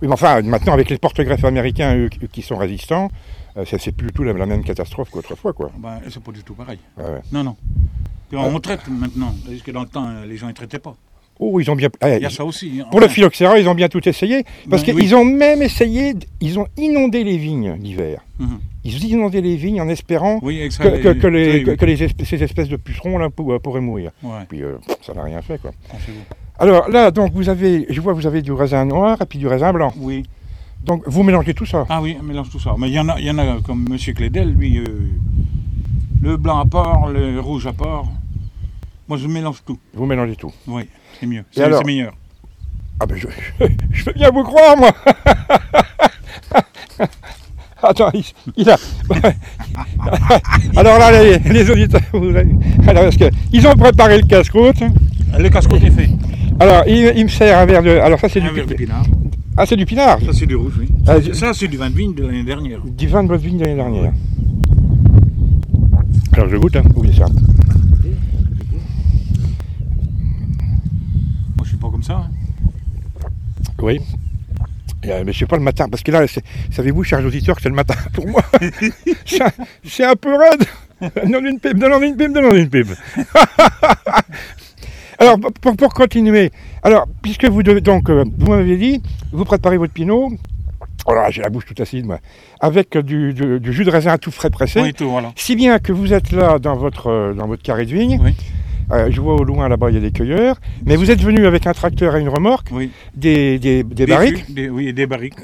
Oui, mais enfin, maintenant, avec les porte-greffes américains, eux, qui- sont résistants, euh, c'est plus du tout la, la même catastrophe qu'autrefois, quoi. Ben, c'est pas du tout pareil. Ouais. Non, non. Puis on traite maintenant, parce que dans le temps, euh, les gens ne traitaient pas. Oh, ils ont bien. ah, Il y a ils- ça aussi. hein. Pour le Enfin, phylloxéra, ils ont bien tout essayé, parce Ben qu'ils oui. ont même essayé, ils ont inondé les vignes l'hiver. mhm. Ils ont inondé les vignes en espérant Oui, que, que- que les, oui, que, oui. que les esp- ces espèces de pucerons là, pour- pourraient mourir. Ouais, Puis euh, ça n'a rien fait, quoi. Alors là, donc vous avez, je vois, que vous avez du raisin noir et puis du raisin blanc. Oui. Donc vous mélangez tout ça. Ah oui, on mélange tout ça. Mais il y en a, il y en a comme M. Clédel, lui, euh, le blanc à part, le rouge à part. Moi, je mélange tout. Vous mélangez tout. Oui, c'est mieux. C'est alors meilleur. Ah ben je, (laughs) je veux bien vous croire, moi (laughs) Attends, il, il a... (laughs) Alors là, les, les auditeurs, vous avez- alors, parce que ils ont préparé le casse-croûte. Le casse-croûte est fait. Alors, il, il me sert un verre de... Alors ça, c'est du... Verre de pi- pinard. Ah, c'est du pinard Ça, c'est du rouge, oui. Ah, Ça, c'est du vin de vigne de l'année dernière. Du vin de vigne de l'année dernière. Alors, je goûte, hein. Oui, ça. Moi, je suis pas comme ça. hein. Oui. Euh, mais je sais pas le matin, parce que là, c'est- savez-vous, chers auditeurs, que c'est le matin (laughs) pour moi. (laughs) C'est un- c'est peu raide. Donne une pipe, donne une pipe, donne une pipe. (laughs) Alors, pour, pour continuer, alors, puisque vous devez, donc, euh, vous m'avez dit, vous préparez votre pinot, oh là, j'ai la bouche toute acide, moi, avec du, du- du jus de raisin tout frais pressé, Oui, tout, voilà. si bien que vous êtes là dans votre, euh, dans votre carré de vigne, Oui. Euh, je vois au loin là-bas, il y a des cueilleurs, mais vous êtes venu avec un tracteur et une remorque, Oui. des, des, des barriques, des- oui, et des barriques.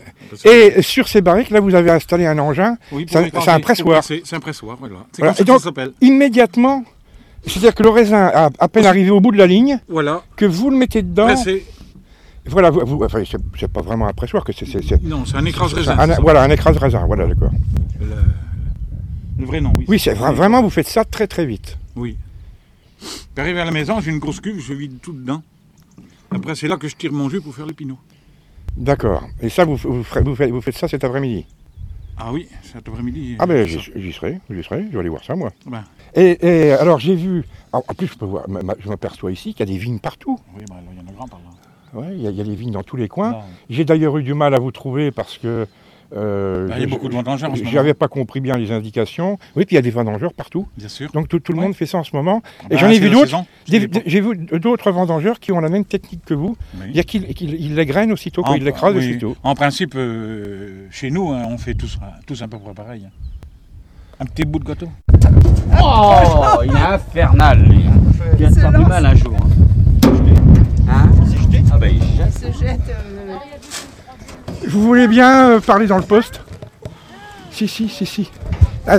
et sur ces barriques, là, vous avez installé un engin. Oui, pour c'est un- pressoir. C'est un pressoir, voilà. C'est Voilà. comme ça Et donc- ça s'appelle. Immédiatement, c'est-à-dire que le raisin, a à peine arrivé au bout de la ligne, Voilà. que vous le mettez dedans. Pressé. Voilà, vous, vous- enfin, c'est, pas vraiment un pressoir, que c'est, Non, c'est un écrase raisin. un- voilà, un écrase raisin, voilà, d'accord. Le, le vrai nom, oui. Oui, c'est vra- vraiment, vous faites ça très très vite. Oui. Puis arrivé à la maison, j'ai une grosse cuve, je vide tout dedans. Après, c'est là que je tire mon jus pour faire le pinot. D'accord. Et ça, vous, vous, faites, vous faites ça cet après-midi? Ah oui, cet après-midi. Ah ben, j'y serai, j'y serai, je vais aller voir ça, moi. Ben, Et, et alors, j'ai vu... En plus, je, peux voir, je m'aperçois ici qu'il y a des vignes partout. oui, ben, il y en a grand par là. Ouais, il y, a- des vignes dans tous les coins. J'ai d'ailleurs eu du mal à vous trouver parce que... euh, Ben, il y a beaucoup de vendangeurs en ce moment. J'avais pas compris bien les indications. Oui, puis il y a des vendangeurs partout. Bien sûr. Donc tout, tout le Ouais. monde fait ça en ce moment. Et Ben, j'en ai vu d'autres. J'ai vu d'autres vendangeurs qui ont la même technique que vous. Oui. Il y a qui les grainent aussitôt, quoi, En- ils l'écrasent oui. aussitôt. En principe, euh, chez nous, hein, on fait tous, tous à peu pareil. hein. Un petit bout de gâteau. Oh, il est infernal, lui. Il va te faire du mal un jour. Hein Ah ben, il jette. Vous voulez bien euh, parler dans le poste? Si, si, si, si. Ah.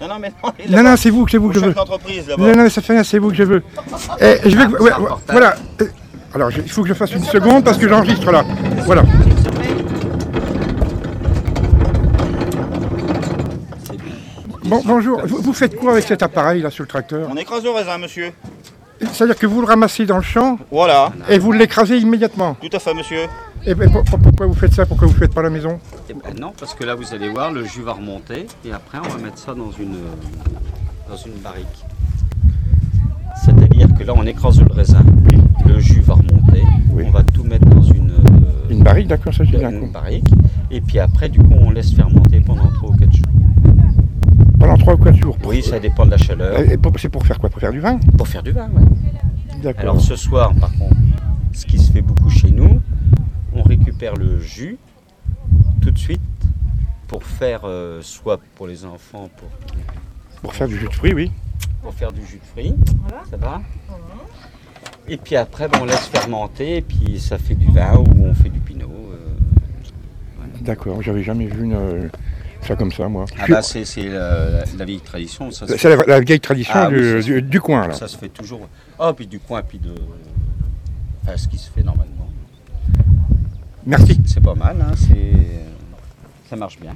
Non, non, mais non, il Non, non, c'est vous, c'est vous que je chef veux. d'entreprise là-bas. Non, non, ça fait rien, c'est vous que je veux. Eh, je vais, ouais, ouais, voilà. Euh, Alors, je- il faut que je fasse une seconde parce que j'enregistre là. Voilà. Bon, bonjour. Vous, vous faites quoi avec cet appareil là sur le tracteur? On écrase le raisin, monsieur. C'est-à-dire que vous le ramassez dans le champ Voilà, et vous l'écrasez immédiatement? tout à fait, monsieur. Et pour- pour- pourquoi vous faites ça? Pourquoi vous ne faites pas la maison? Eh ben non, parce que là, vous allez voir, le jus va remonter. Et après, on va mettre ça dans une, dans une barrique. C'est-à-dire que là, on écrase le raisin. Le jus va remonter. Oui. On va tout mettre dans une, euh, Une barrique, d'accord, ça j'ai bien une barrique. Et puis après, du coup, on laisse fermenter pendant 3 ou 4 jours. Pendant 3 ou 4 jours. Oui, ça dépend de la chaleur. Et C'est pour faire quoi? Pour faire du vin? Pour faire du vin. D'accord. Alors ce soir, par contre, ce qui se fait beaucoup chez nous, récupère le jus tout de suite pour faire, euh, soit pour les enfants, pour, Pour faire du jus de fruits, oui. pour faire du jus de fruits, ça va Et puis après, ben, on laisse fermenter, et puis ça fait du vin ou on fait du pinot. euh. D'accord, j'avais jamais vu une, euh, ça comme ça, moi. Ah bah c'est c'est la, vieille tradition, C'est la, la vieille tradition Ah du, coin, là. ça se fait toujours. Oh, puis du coin, puis de... Enfin, ce qui se fait normalement. Merci. C'est pas mal, hein, ça marche bien.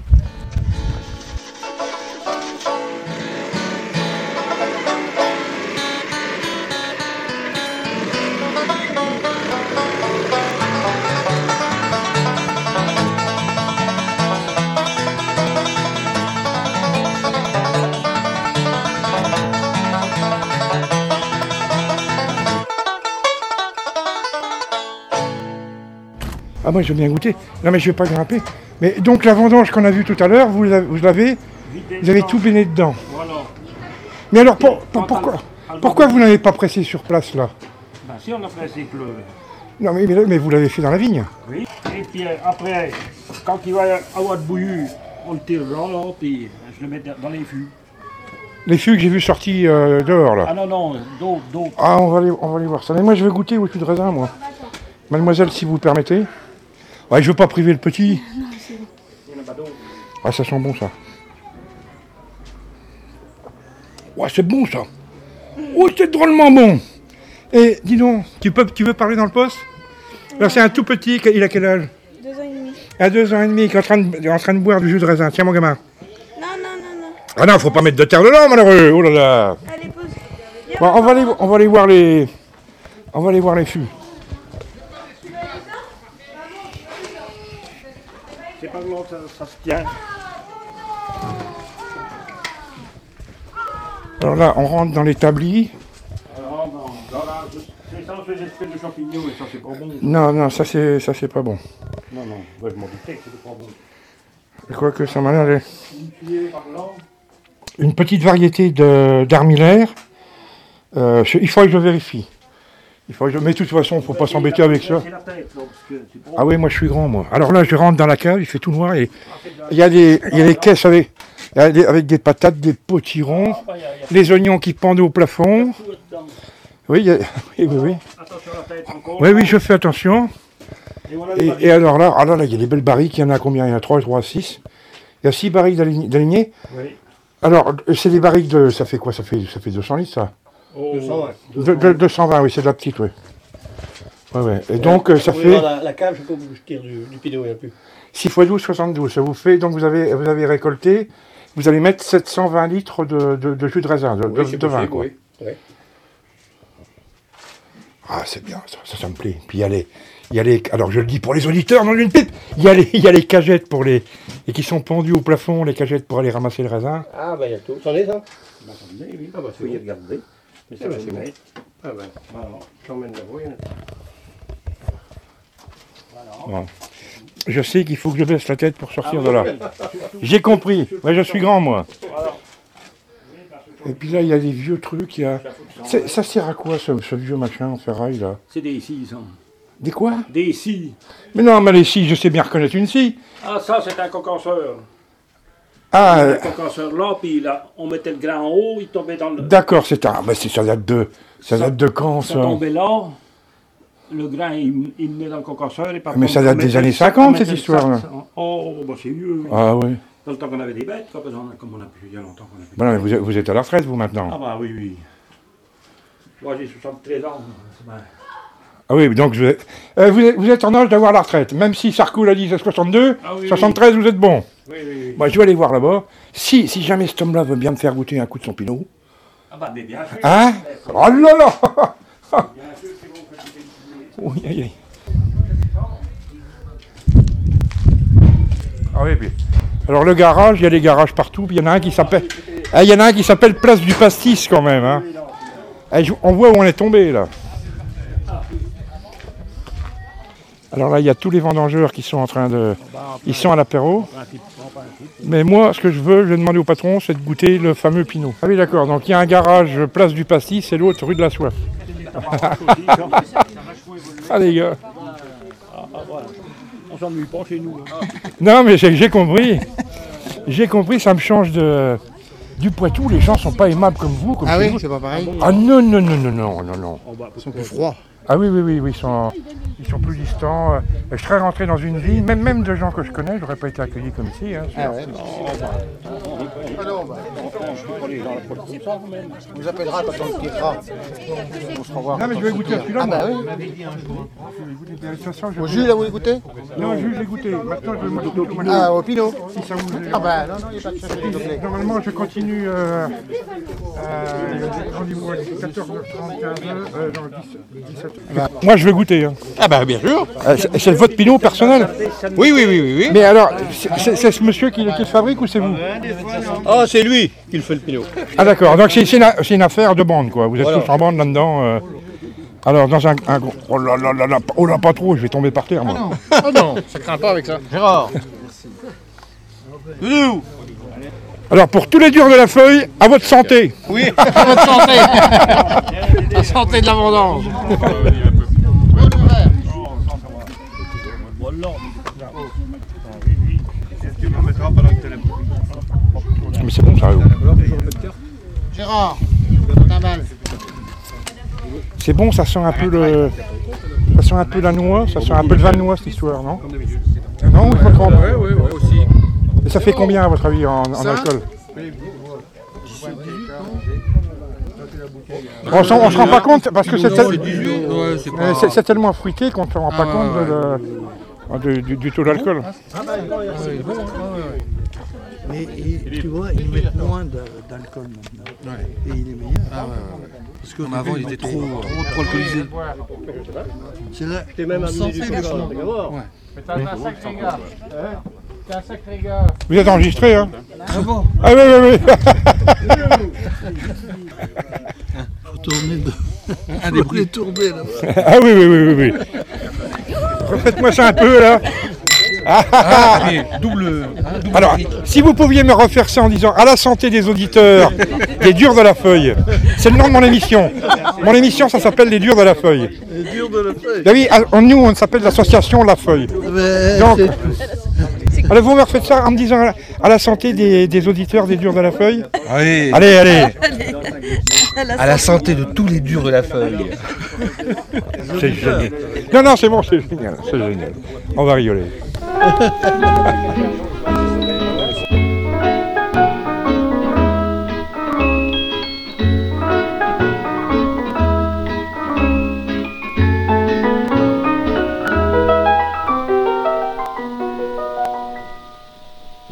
Ah, moi, je veux bien goûter. Non, mais je vais pas grimper. Mais donc, la vendange qu'on a vue tout à l'heure, vous l'avez, vous avez tout baigné dedans. Voilà. Mais alors, pour- pour- pourquoi, pourquoi vous n'avez pas pressé sur place, là Ben, si on a fait c'est pleuve. Non, mais, mais, mais vous l'avez fait dans la vigne. Oui. Et puis euh, après, quand il va avoir de bouillu, on le tire là, là, puis je le mets dans les fûts. Les fûts que j'ai vus sortis euh, dehors, là. Ah non, non, d'autres, d'autres. Ah, on va, aller, on va aller voir ça. Mais moi, je vais goûter au jus de raisin, moi. Mademoiselle, si vous le permettez. Ouais, je veux pas priver le petit. (laughs) Ah, ça sent bon, ça. Ouais, c'est bon, ça. Oh, c'est drôlement bon. Et dis donc, tu, peux, tu veux parler dans le poste? Là, c'est un tout petit, il a quel âge? Deux ans et demi. À deux ans et demi, qui est en train de, en train de boire du jus de raisin. Tiens, mon gamin. Non, non, non, non. Ah non, faut pas mettre de terre dedans, malheureux. Oh là là. Allez, pose. Bon, on va aller, on va aller voir les, on va aller voir les fûts. C'est pas long, ça, ça se tient. Alors là, on rentre dans l'établi. Alors, non, la- c'est ça, ces espèces de champignons, et ça, c'est pas bon. Non, non, ça c'est, ça c'est pas bon. Non, non, ouais, je m'en doutais que c'était pas bon. Je crois que ça m'a l'air là. une petite variété de, d'armillaire. Euh, il faut que je vérifie. Il faut que je... Mais de toute façon, il ne faut pas s'embêter avec ça. Ah oui, moi je suis grand, moi. Alors là, je rentre dans la cave, il fait tout noir et il y a des, il y a des caisses avec, des- avec des patates, des potirons, Ah, les oignons qui pendent au plafond. Oui, il y a- (laughs) oui, oui, oui. Oui, je fais attention. Et alors là, ah là, il y a des belles barriques, il y en a combien? Il y en a 3, 3, 6. Il y a 6 barriques d'align- d'alignées. Oui. Alors, c'est des barriques de. Ça fait quoi? Ça fait, ça fait 200 litres, ça Oh, de, de- 220, oui, c'est de la petite, oui. Ouais, ouais. Et donc, euh, ça Oui, fait la, la cave, je peux vous tire du, du il n'y a plus. 6 x 12, 72. Ça vous fait, donc vous avez, vous avez récolté, vous allez mettre 720 litres de, de- de jus de raisin, de, de- Oui, c'est de vin, quoi. oui. Ouais. Ah, c'est bien, ça, ça, ça me plaît. Puis il y a les, il y a les, alors je le dis pour les auditeurs dans une pipe, il y a les, il y a les cagettes pour les, et qui sont pendues au plafond, les cagettes pour aller ramasser le raisin. Ah, bah, il y a tout. C'en est, ça Bah, oui. Ah, bah, faut y regarder. Mais ça, Ah, va, c'est c'est bon. bon. Ah, alors, j'emmène la voie. Bon. Je sais qu'il faut que je baisse la tête pour sortir de là. J'ai compris. Ouais, je suis grand, moi. Et puis là, il y a des vieux trucs. Il y a... Ça sert à quoi, ce, ce vieux machin en ferraille, là? C'est des scies, ça. Des quoi? Des scies. Mais non, mais les scies, je sais bien reconnaître une scie. Ah, ça, c'est un concasseur. Ah, Un euh, là, puis là, on mettait le grain en haut, il tombait dans le. d'accord, c'est un... mais c'est- ça date de... Ça date de quand, Ça ça? tombait là, le grain, il, il venait dans le concasseur. Et par Mais contre, ça date des années le sac, 50, on mettait cette histoire-là. sac. Oh, bah c'est vieux. Ah oui. Dans le temps qu'on avait des bêtes, quoi, comme on a pu il y a longtemps qu'on a mais vous, êtes, vous êtes à la retraite, vous, maintenant Ah bah oui, oui. Moi j'ai 73 ans. Ah oui, donc vous êtes, euh, vous êtes, vous êtes en âge d'avoir la retraite. Même si Sarko l'a dit à 62, Ah oui, oui. 73, vous êtes bon. Oui, oui, oui. Moi, je vais aller voir là-bas. Si, si jamais cet homme-là veut bien me faire goûter un coup de son pinot. Ah bah mais bien sûr. Hein? Oh là là (laughs) Oui, aïe, aïe. Ah oui, puis. Alors le garage, il y a des garages partout, puis il y en a un qui s'appelle. Ah, il y en a un qui s'appelle Place du Pastis quand même. Hein. Eh, je- on voit où on est tombé là. Alors là, il y a tous les vendangeurs qui sont en train de. Ils sont à l'apéro. Mais moi, ce que je veux, je vais demander au patron, c'est de goûter le fameux Pinot. Ah oui, d'accord. Donc il y a un garage place du Pastis et l'autre rue de la Soif. (laughs) ah les gars. Voilà. On s'ennuie pas chez nous. hein. Non, mais j'ai compris. J'ai compris, ça me change de. Du Poitou, les gens sont pas aimables comme vous. Comme Ah oui, c'est pas pareil Ah non, non, non, non, non, non, non. Ils sont plus froids. Ah oui, oui, oui, oui, ils sont, ils sont plus distants. euh, Je serais rentré dans une ville, même, même de gens que je connais, j'aurais pas été accueilli comme ici. hein. Ah ouais On vous appellera quand on quittera. On se revoit. Non, mais je vais goûter à celui-là. Ah bah oui. De toute façon, je Au jus, là, vous goûtez Non, jus, je l'ai goûté. Maintenant, je vais au. Ah, au Pinot Si ça vous... Ah bah non, non, il n'y a pas de souci. Normalement, je continue. Euh, euh, Rendez-vous à 14h30, 15h. Euh, non, 17 Bah. Moi, je vais goûter. hein. Ah bah bien sûr. Euh, c'est c'est votre Pinot personnel Oui, oui, oui, oui. oui. Mais alors, c'est- c'est c'est ce monsieur qui, qui le fabrique ou c'est vous Ah, c'est lui qui le fait le pinot. Ah d'accord, donc c'est c'est une, c'est une affaire de bande quoi, vous êtes Voilà. tous en bande là-dedans. euh. Alors dans un, un gros... Oh là là là là, oh là pas trop, je vais tomber par terre moi. Oh non, ça craint pas avec ça. Gérard. Doudou Alors pour tous les durs de la feuille, à votre santé Oui (laughs) À votre santé. La santé de la vendange. Mais c'est bon ça. Gérard. C'est bon, ça sent un peu le... Ça sent un peu la noix, ça sent un peu le vin de noix cette histoire, non? Non, je me trompe Ouais, ouais, ouais, aussi. Et ça fait combien à votre avis en, en alcool On on se rend pas compte parce que c'est tel- Ouais, tellement fruité qu'on ne se rend pas Ah, ouais, compte de ouais, le- de- du, du taux d'alcool. Mais il- tu vois, ils mettent moins de- d'alcool maintenant. Et il est meilleur. Ah, ouais, ouais. Parce que avant, il était trop, trop, trop alcoolisé. C'est là. T'es même on amené du chocolat, t'as. Ouais. T'es un sacré gars. T'es un sacré gars. Vous êtes enregistré, hein Ah bon Ah oui, oui, oui. Faut tourner de. Un des Faut les tourner là-bas. ah oui, oui, oui, oui, oui. Refaites-moi ça un peu, là. Ah, ah, ah. double. double Alors, rythme. si vous pouviez me refaire ça en disant à la santé des auditeurs, des durs de la feuille. C'est le nom de mon émission. Mon émission, ça s'appelle Les durs de la feuille. C'est dur de le faire. Ah oui, ah, nous, on s'appelle l'association La Feuille. Mais Donc, c'est- allez, vous me refaites ça en me disant à la, à la santé des, des auditeurs des durs de la feuille. Allez, Allez, allez. à la santé de tous les durs de la feuille. C'est génial. Non, non, c'est bon, c'est génial. C'est génial. On va rigoler. (laughs)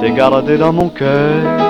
t'ai gardé dans mon cœur.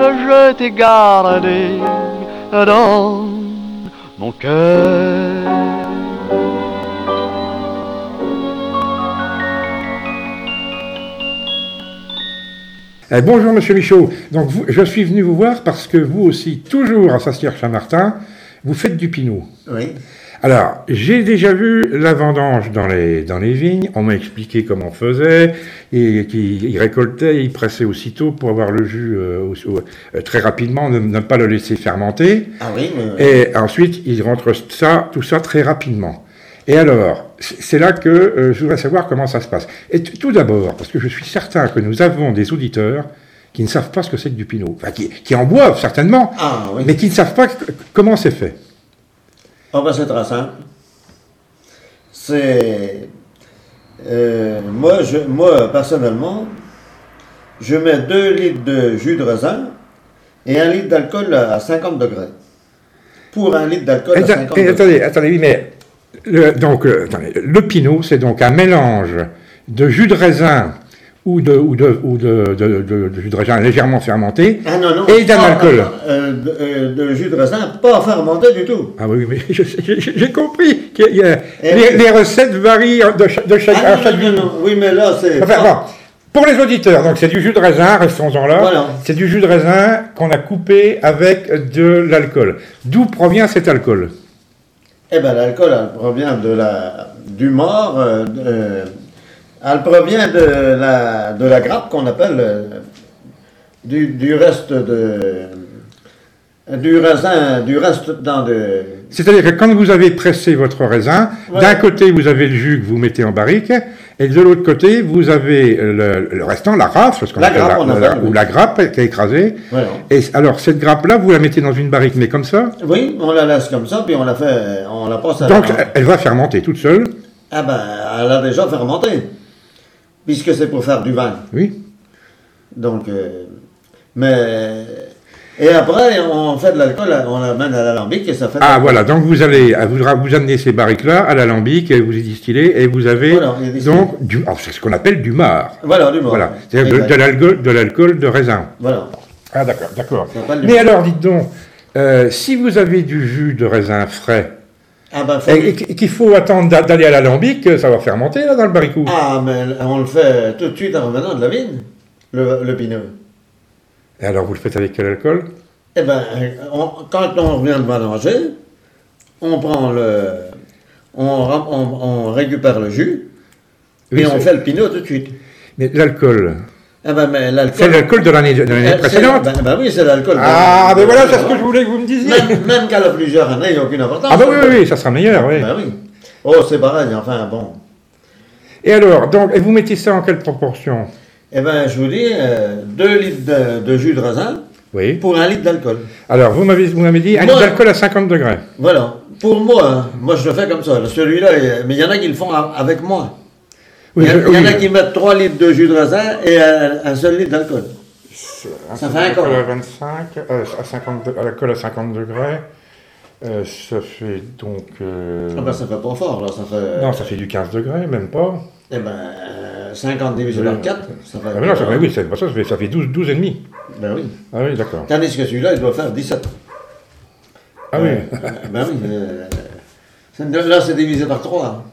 je t'ai gardé dans mon cœur. Eh, bonjour Monsieur Michaud. Donc vous- je suis venu vous voir parce que vous aussi, toujours à Saint-Cyr-Saint-Martin, vous faites du pinot. Oui. Alors, j'ai déjà vu la vendange dans les, dans les vignes, on m'a expliqué comment on faisait, et qu'ils récoltaient, ils pressaient aussitôt pour avoir le jus euh, euh, très rapidement, ne, ne pas le laisser fermenter. Ah oui, mais- Et ensuite, ils rentrent ça, tout ça très rapidement. Et alors, c'est là que euh, je voudrais savoir comment ça se passe. Et tout d'abord, parce que je suis certain que nous avons des auditeurs qui ne savent pas ce que c'est que du pinot, enfin qui, qui en boivent certainement, Ah, oui. mais qui ne savent pas que- comment c'est fait. C'est très simple. C'est... euh, moi, je, moi, personnellement, je mets 2 litres de jus de raisin et un litre d'alcool à 50 degrés. Pour un litre d'alcool à Atta- 50 et degrés. attendez, attendez, oui, mais le, donc, euh, attendez, le pinot, c'est donc un mélange de jus de raisin ou de, ou de, ou de, de- de- de jus de raisin légèrement fermenté Ah non, non. et d'un alcool. euh, de, euh, de jus de raisin pas fermenté du tout. Ah oui, mais (laughs) j'ai compris Et les, recettes varient de, de chaque, Ah à chaque non, non, ville. non. Oui, mais là, c'est... Enfin, bon, pour les auditeurs, donc c'est du jus de raisin, restons-en là. Voilà. C'est du jus de raisin qu'on a coupé avec de l'alcool. D'où provient cet alcool? Eh bien, l'alcool, provient de la, du mort. de- euh, elle provient de la, de la grappe qu'on appelle euh, du, du reste de. Du raisin, du reste dans de. C'est-à-dire que quand vous avez pressé votre raisin, Ouais. d'un côté vous avez le jus que vous mettez en barrique, et de l'autre côté vous avez le, le restant, la rafle, ce qu'on La appelle grappe, on appelle, ou la grappe qui est écrasée. Et alors cette grappe-là, vous la mettez dans une barrique, mais comme ça, Oui, on la laisse comme ça, puis on la fait. On la passe à donc la. elle va fermenter toute seule. Ah ben, elle a déjà fermenté. Puisque c'est pour faire du vin. Oui. Donc. euh, mais. Et après, on fait de l'alcool, on l'amène à l'alambic et ça fait. Ah voilà, donc vous allez vous, vous amenez ces barriques-là à l'alambic, et vous y distillez, et vous avez Voilà, donc du, alors, c'est ce qu'on appelle du marc. Voilà, du marc. Voilà, c'est-à-dire de, l'alcool, de l'alcool de raisin. Voilà. Ah d'accord, d'accord. Mais alors, dites donc, euh, si vous avez du jus de raisin frais, Ah ben, faut- et, et qu'il faut attendre d'a- d'aller à l'alambic, ça va fermenter là dans le baricot. Ah, mais on le fait tout de suite en revenant de la vigne, le, le pinot. Et alors, vous le faites avec quel alcool? Eh ben, on- quand on revient de mélanger, on prend le. On, on- on récupère le jus Oui, et on fait le pinot tout de suite. Mais l'alcool, Ben, mais l'alcool. c'est l'alcool de l'année de l'année c'est- précédente Ben, ben oui, c'est l'alcool. Ah, mais voilà, c'est ce que je voulais que vous me disiez. Même, même qu'elle a plusieurs années, il n'y a aucune importance. Ah bah oui, oui, oui, ça sera meilleur, oui. Ben oui. Oh, c'est pareil, enfin, bon. Et alors, donc, et vous mettez ça en quelle proportion? Eh ben, je vous dis, 2 litres de, de jus de raisin Oui. pour un litre d'alcool. Alors, vous m'avez vous m'avez dit un Moi- litre d'alcool à 50 degrés. Voilà. Pour moi, moi je le fais comme ça. Celui-là, il- mais il y en a qui le font avec moi. Oui, il y, a- je- il y en a qui mettent 3 litres de jus de raisin et un, un seul litre d'alcool. Ça fait un à 25, euh, à 50, de- à l'alcool à 50 degrés, euh, ça fait donc... euh, Ah ben, ça fait pas fort, là. Ça fait, Non, ça fait du 15 degrés, même pas. Eh ben, euh, 50 divisé par 4, ça fait. Ah, mais non, ça, mais oui, ça, ça fait, ça fait 12, 12 et demi. Ben oui. Ah oui, d'accord. Tandis que celui-là, il doit faire 17. Ah oui. Euh, ben oui. euh, là, c'est divisé par 3.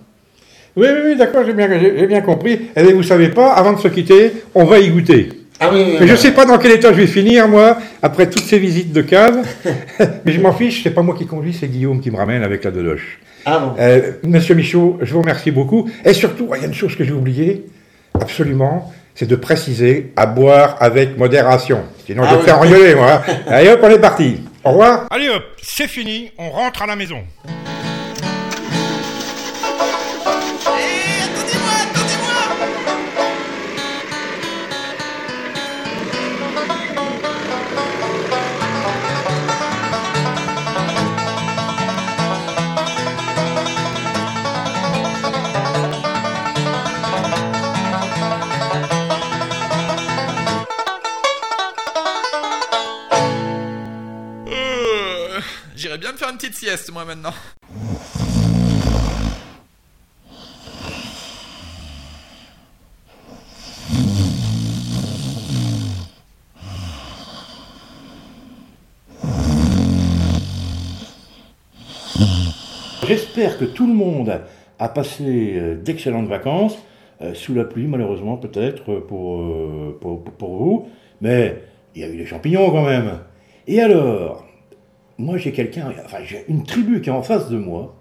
Oui, oui, oui, d'accord, j'ai bien, j'ai bien compris. Eh bien, vous savez pas, avant de se quitter, on va y goûter. Ah oui, oui, Mais je oui. sais pas dans quel état je vais finir, moi, après toutes ces visites de cave. (laughs) Mais je m'en fiche, c'est pas moi qui conduis, c'est Guillaume qui me ramène avec la Dodoche. Ah bon Euh, Monsieur Michaud, je vous remercie beaucoup. Et surtout, il y a une chose que j'ai oubliée, absolument, c'est de préciser à boire avec modération. Sinon, je Ah vais oui. faire engueuler, moi. (laughs) Allez hop, on est parti. Au revoir. Allez hop, c'est fini, on rentre à la maison. J'irais bien me faire une petite sieste, moi, maintenant. J'espère que tout le monde a passé euh, d'excellentes vacances, euh, sous la pluie malheureusement peut-être euh, pour, pour vous, mais il y a eu des champignons quand même. Et alors, moi j'ai quelqu'un, enfin j'ai une tribu qui est en face de moi,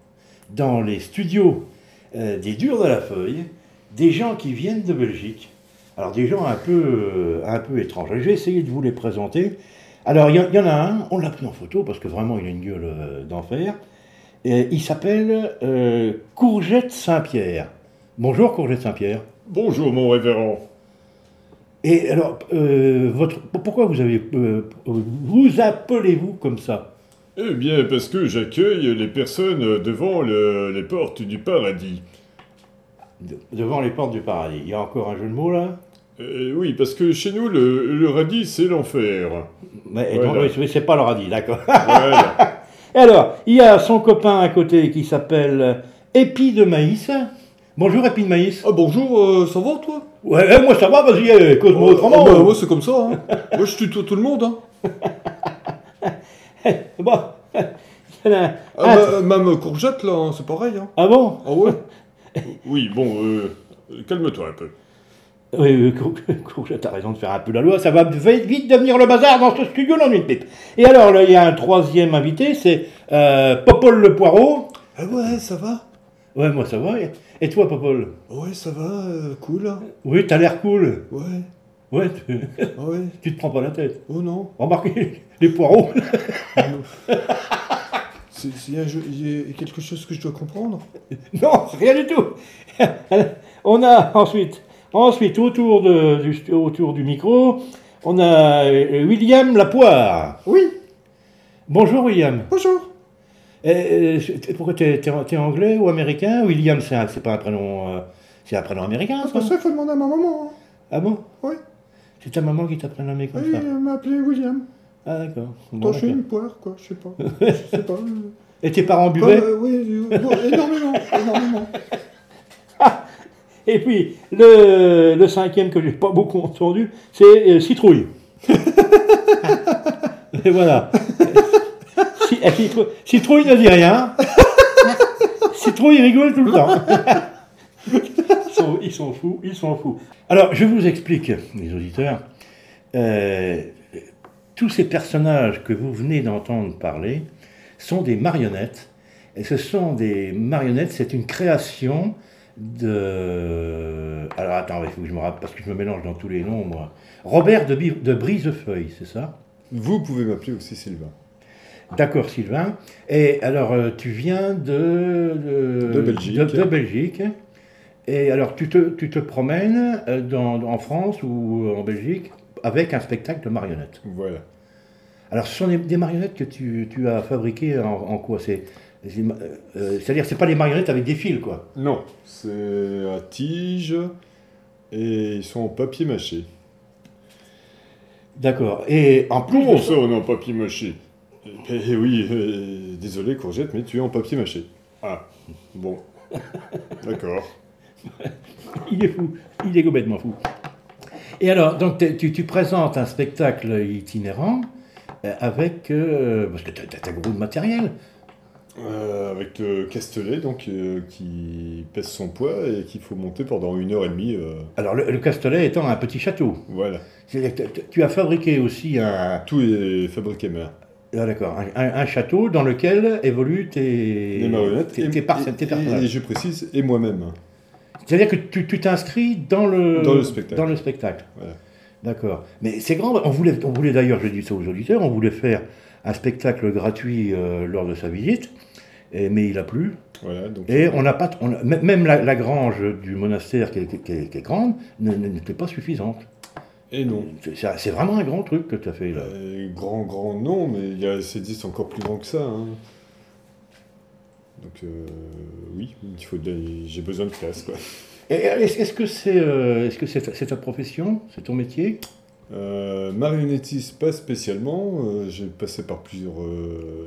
dans les studios euh, des Durs de la Feuille, des gens qui viennent de Belgique. Alors des gens un peu, euh, un peu étranges. Je vais essayer de vous les présenter. Alors il y, en- il y en a un, on l'a pris en photo parce que vraiment il a une gueule euh, d'enfer. Il s'appelle euh, Courgette Saint-Pierre. Bonjour Courgette Saint-Pierre. Bonjour mon révérend. Et alors, votre, pourquoi vous avez, vous appelez-vous comme ça? Eh bien parce que j'accueille les personnes devant le- les portes du paradis. De- Devant les portes du paradis. Il y a encore un jeu de mots là? Euh, oui, parce que chez nous, le, le radis, c'est l'enfer. Mais et Voilà. c'est pas le radis, d'accord. Voilà. (laughs) Et alors, il y a son copain à côté qui s'appelle Épi de Maïs. Bonjour Épi de Maïs. Ah bonjour, ça va toi? Ouais, eh, moi ça va, vas-y, eh, cause-moi autrement. Ah bah, moi c'est comme ça. Hein. moi je tutoie tout le monde. Hein. (laughs) (laughs) Bon. Il y en a- Ah, ma- même courgette là, hein, c'est pareil. Hein. Ah bon? Ah ouais (laughs) Oui, bon, euh, calme-toi un peu. Oui, oui, Cour- (laughs) Courgette, t'as raison de faire un peu la loi, ça va vite vite devenir le bazar dans ce studio, non une pipe. Et alors, là, il y a un troisième invité, c'est euh, Popol le Poireau. Ah ouais, ça va? Ouais, moi ça va. Et toi, Popol? Ouais, ça va, euh, cool. Oui, t'as l'air cool. Ouais. Ouais, tu... ouais. (laughs) tu te prends pas la tête. Oh non. Remarquez, (laughs) les poireaux. C'est- c'est- Il y, a quelque chose que je dois comprendre? Non, rien du tout. (laughs) on a ensuite, ensuite autour, de, du, autour du micro, on a euh, William Lapoire. Oui. Bonjour William. Bonjour. Euh, euh, pourquoi t'es, t'es anglais ou américain? William, c'est, un- c'est pas un prénom, euh, c'est un prénom américain. Ah, ça ça, il faut demander à ma maman. hein. Ah bon? Oui. C'est ta maman qui t'a prénommé comme Oui, ça. elle m'a appelé William. Ah d'accord. Bon, Toi, je suis d'accord. une poire, quoi, je sais pas. (laughs) je sais pas. Et tes parents buvaient euh, Oui, euh, bon, énormément, (laughs) énormément. Et puis le, le cinquième que j'ai pas beaucoup entendu, c'est euh, Citrouille. (laughs) Et voilà. Si, eh, Citro- Citrouille ne dit rien. Citrouille rigole tout le temps. Ils sont, ils sont fous, ils sont fous. Alors, je vous explique, les auditeurs. Euh, tous ces personnages que vous venez d'entendre parler sont des marionnettes. Et ce sont des marionnettes, c'est une création de... Alors attends, il faut que je me rappelle, parce que je me mélange dans tous les noms, moi. Robert de, de Brisefeuille, c'est ça? Vous pouvez m'appeler aussi Sylvain. D'accord, Sylvain. Et alors, euh, tu viens de... De Belgique. De, de Belgique. Et alors, tu te, tu te promènes euh, dans, en France ou en Belgique avec un spectacle de marionnettes. Voilà. Alors, ce sont des, des marionnettes que tu, tu as fabriquées en, en quoi? C'est, euh, C'est-à-dire, c'est pas des marionnettes avec des fils, quoi? Non, c'est à tige et ils sont en papier mâché. D'accord. Et en plus. Comment de ça, on est en papier mâché? Eh eh oui, euh, désolé Courgette, mais tu es en papier mâché. Ah, bon. (laughs) D'accord. (laughs) Il est fou, il est complètement fou. Et alors, donc tu, tu présentes un spectacle itinérant euh, avec. euh, parce que tu as, gros de matériel. Euh, avec le Castellet, donc, euh, qui pèse son poids et qu'il faut monter pendant une heure et demie. euh, Alors, le, le Castellet étant un petit château. Voilà. Tu- as fabriqué aussi un. Tout est fabriqué main. Ah, d'accord. Un, un- un château dans lequel évoluent tes. Les marionnettes. Tes, et, tes par- et- tes et- personnages. et je précise, et moi-même. C'est-à-dire que tu t'inscris dans le, Dans le spectacle. dans le spectacle. Voilà. D'accord. Mais c'est grand. On voulait, on voulait d'ailleurs, je dis ça aux auditeurs, on voulait faire un spectacle gratuit euh, lors de sa visite, et- mais il a plu. Voilà, donc, et on n'a pas, on a- m- même la, la grange du monastère qui est, qui est- qui est grande n'était pas suffisante. Et non. C'est c'est vraiment un grand truc que tu as fait là. Euh, grand, grand, non, mais il y a ces disques encore plus grands que ça. hein. Donc, euh, oui, il faut j'ai besoin de place, quoi. Est-ce est-ce que c'est euh, est-ce que c'est ta- profession? C'est ton métier? Euh, marionnettiste, pas spécialement. J'ai passé par plusieurs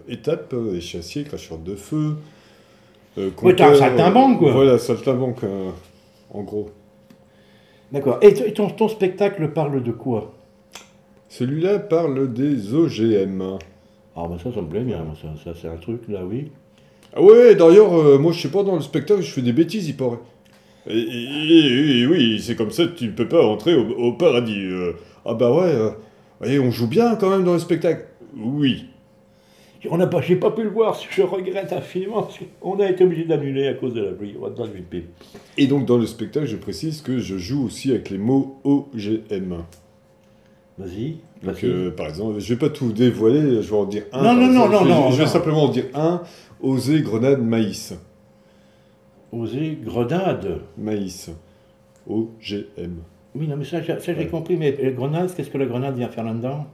étapes. échassier, cracheur de feu. Euh, Ouais, t'es un saltimbanque, quoi. Voilà, saltimbanque, en gros. D'accord. Et ton, ton spectacle parle de quoi? Celui-là parle des OGM. Ah, bah ça, ça me plaît bien. ça, c'est un truc, là, oui. Ah ouais, d'ailleurs, euh, moi je sais pas, dans le spectacle, je fais des bêtises, il paraît. Et, et- et- oui, c'est comme ça que tu ne peux pas entrer au, au paradis. euh. Ah bah ouais, euh, et on joue bien quand même dans le spectacle. Oui. On n'a pas, j'ai pas pu le voir, je regrette infiniment. On a été obligé d'annuler à cause de la pluie. On va une pipe. Et donc dans le spectacle, je précise que je joue aussi avec les mots OGM. Vas-y. Donc euh, par exemple, je vais pas tout dévoiler, je vais en dire un. Non, non, non, exemple. non, Je vais- non, Je vais non. simplement en dire un. Oser, grenade, maïs. Oser, grenade. Maïs. OGM. Oui, non, mais ça, j'ai- ça, j'ai compris. Mais les grenades, qu'est-ce que la grenade vient faire là-dedans?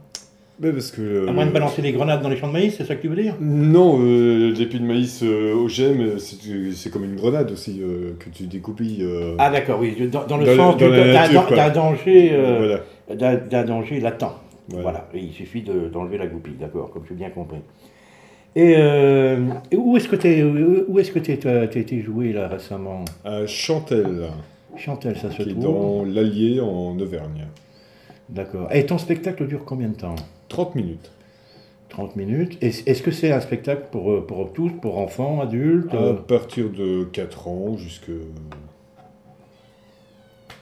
Mais parce que... euh, À moins de balancer des grenades dans les champs de maïs, c'est ça que tu veux dire? Non, euh, l'épi de maïs euh, OGM, euh, c'est comme une grenade aussi, euh, que tu découpilles. euh, Ah d'accord, oui, dans, dans le dans sens la nature, quoi. d'un danger, euh, Voilà. D'un danger latent. Voilà. Voilà, et il suffit de- d'enlever la goupille, d'accord, comme j'ai bien compris. Et, euh, et où est-ce que tu où est-ce que t'es- t'as t'as été joué là récemment? À Chantel, Chantel, ça se qui est dans l'Allier en Auvergne. D'accord. Et ton spectacle dure combien de temps? 30 minutes. 30 minutes. Est- Est-ce que c'est un spectacle pour, pour tous, pour enfants, adultes? À partir de 4 ans jusque...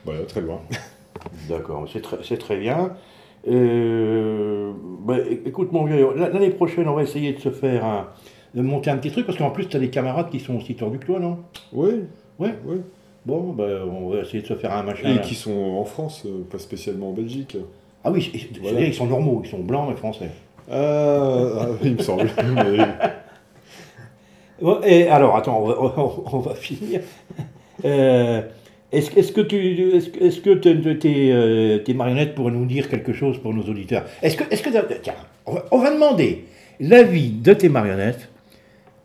Voilà, très loin. (laughs) D'accord, c'est très, bien. Euh, bah, é- écoute mon vieux, l'année prochaine on va essayer de se faire un, de monter un petit truc parce qu'en plus tu as des camarades qui sont aussi tordus que toi, non? Oui. Ouais? Oui. Bon, bah, on va essayer de se faire un machin. Et là. qui sont en France, euh, pas spécialement en Belgique. Ah oui, c'est-à-dire Voilà. ils sont normaux, ils sont blancs et français. Ah, ah, (laughs) il me semble. mais- Et alors, attends, on va, on- on va finir. Euh, est-ce, que- tu, est-ce, que- est-ce que tes, tes, euh, tes marionnettes pourraient nous dire quelque chose pour nos auditeurs? Est-ce que, est-ce que tiens, on va, on va demander l'avis de tes marionnettes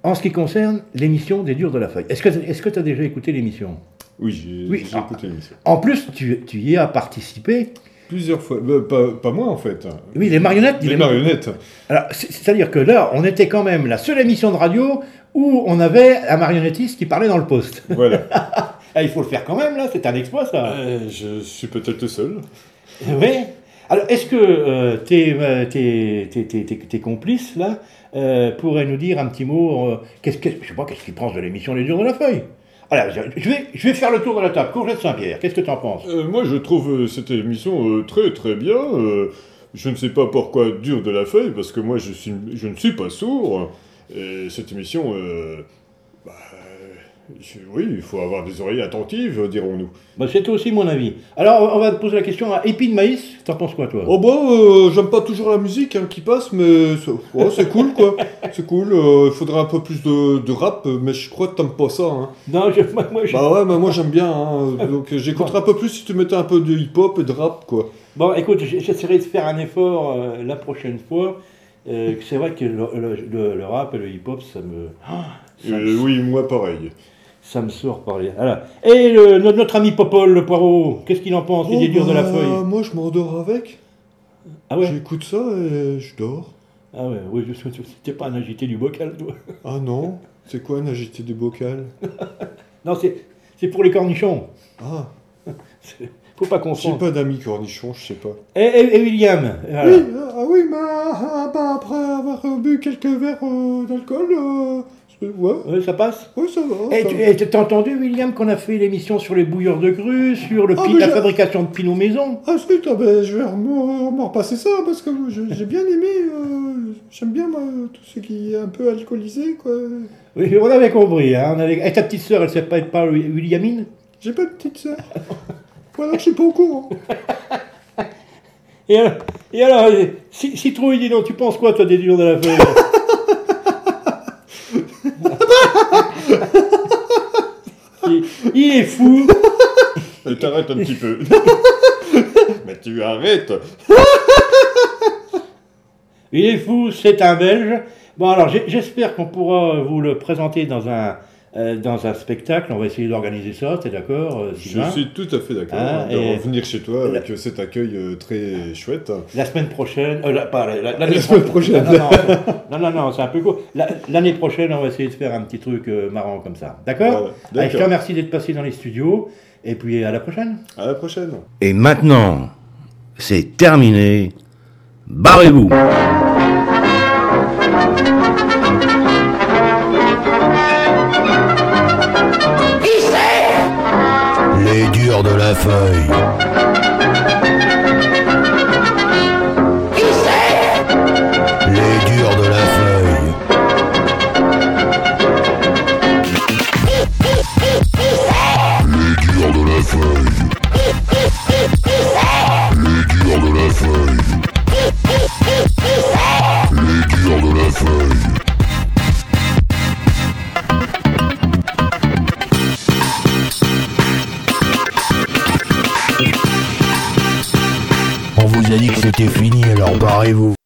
en ce qui concerne l'émission des Durs de la Feuille. Est-ce que, est-ce que tu as déjà écouté l'émission? Oui, j'ai Oui, ah. écouté l'émission. En plus, tu, tu y as participé. Plusieurs fois. Bah, pas, pas moi, en fait. Oui, les marionnettes. Les marionnettes. Alors, c'est- c'est-à-dire que là, on était quand même la seule émission de radio où on avait un marionnettiste qui parlait dans le poste. Voilà. (laughs) Ah, il faut le faire quand même, là, c'est un exploit, ça. Euh, je suis peut-être le seul. Oui. Alors, est-ce que euh, tes, euh, tes, tes, tes- tes- tes complices, là, euh, pourraient nous dire un petit mot euh, qu'est-ce, qu'est-ce- Je sais pas, qu'est-ce qu'ils pensent de l'émission Les Durs de la Feuille? Alors, je vais, je vais faire le tour de la table. Courgette Saint-Pierre, qu'est-ce que tu en penses? Euh, moi, je trouve euh, cette émission euh, très très bien. euh, je ne sais pas pourquoi dur de la feuille, parce que moi, je, suis, je ne suis pas sourd. Et cette émission, euh, bah, oui, il faut avoir des oreilles attentives, dirons-nous. bah, C'est aussi mon avis. Alors, on va te poser la question à Épine Maïs. T'en penses quoi, toi? Oh bah, euh, j'aime pas toujours la musique hein, qui passe, mais c'est ouais, c'est cool quoi. (laughs) C'est cool. euh, Il faudrait un peu plus de, de rap, mais je crois que t'aimes pas ça. Hein. Non, je, moi, moi, je- Bah ouais, mais moi j'aime bien. Hein, (laughs) donc euh, j'écouterais un peu plus si tu mettais un peu de hip-hop et de rap quoi. Bon, écoute, j'essaierai de faire un effort euh, la prochaine fois. Euh, c'est vrai que le, le- le- le rap et le hip-hop, ça me... Ah, ça me- Euh, oui, moi pareil. Ça me sort par les... Et le- notre, notre ami Popol, le poireau, qu'est-ce qu'il en pense Il est dur de la bah, feuille. Moi je m'endors avec. Ah ouais J'écoute ça et je dors. Ah ouais, oui, je suis t'es pas un agité du bocal, toi. Ah non C'est quoi un agité du bocal? (laughs) Non, c'est, pour les cornichons. Ah (laughs) Faut pas J'ai confondre. pas d'amis cornichons, je sais pas. Et, et- et William. Oui, euh, ah oui, mais ah, bah, après avoir bu quelques verres euh, d'alcool, euh, ouais. Ouais, ça passe? Ouais, ça va. Et ça tu et t'as entendu, William, qu'on a fait l'émission sur les bouilleurs de grue, sur le Ah, la fabrication de pinot maison? Ah, c'est ah, ben, je vais me me repasser ça parce que j'ai bien aimé. euh, J'aime bien moi, tout ce qui est un peu alcoolisé, quoi. Oui, on avait compris. Hein, on avait... Et ta petite sœur, elle s'appelle pas Williamine? J'ai pas de petite sœur. voilà, je suis pas au courant. Et alors, et alors euh, si, Citrouille, dis donc, tu penses quoi, toi, des durs de la feuille il, il est fou (laughs) Euh, T'arrêtes un petit peu. (laughs) Mais tu arrêtes Il est fou, c'est un Belge. Bon, alors j'espère qu'on pourra vous le présenter dans un, euh, dans un spectacle. On va essayer d'organiser ça, t'es d'accord, euh, Je suis tout à fait d'accord Hein, de et- revenir chez toi avec cet accueil euh, très chouette. La semaine prochaine, euh, la- pas la- la- l'année (laughs) La semaine pro- prochaine. Non, non, non, non, non, c'est un peu court. La- L'année prochaine, on va essayer de faire un petit truc euh, marrant comme ça. D'accord Voilà, Je te remercie d'être passé dans les studios. Et puis à la prochaine. À la prochaine. Et maintenant, c'est terminé. Barrez-vous. Feuille. C'était fini, alors barrez-vous.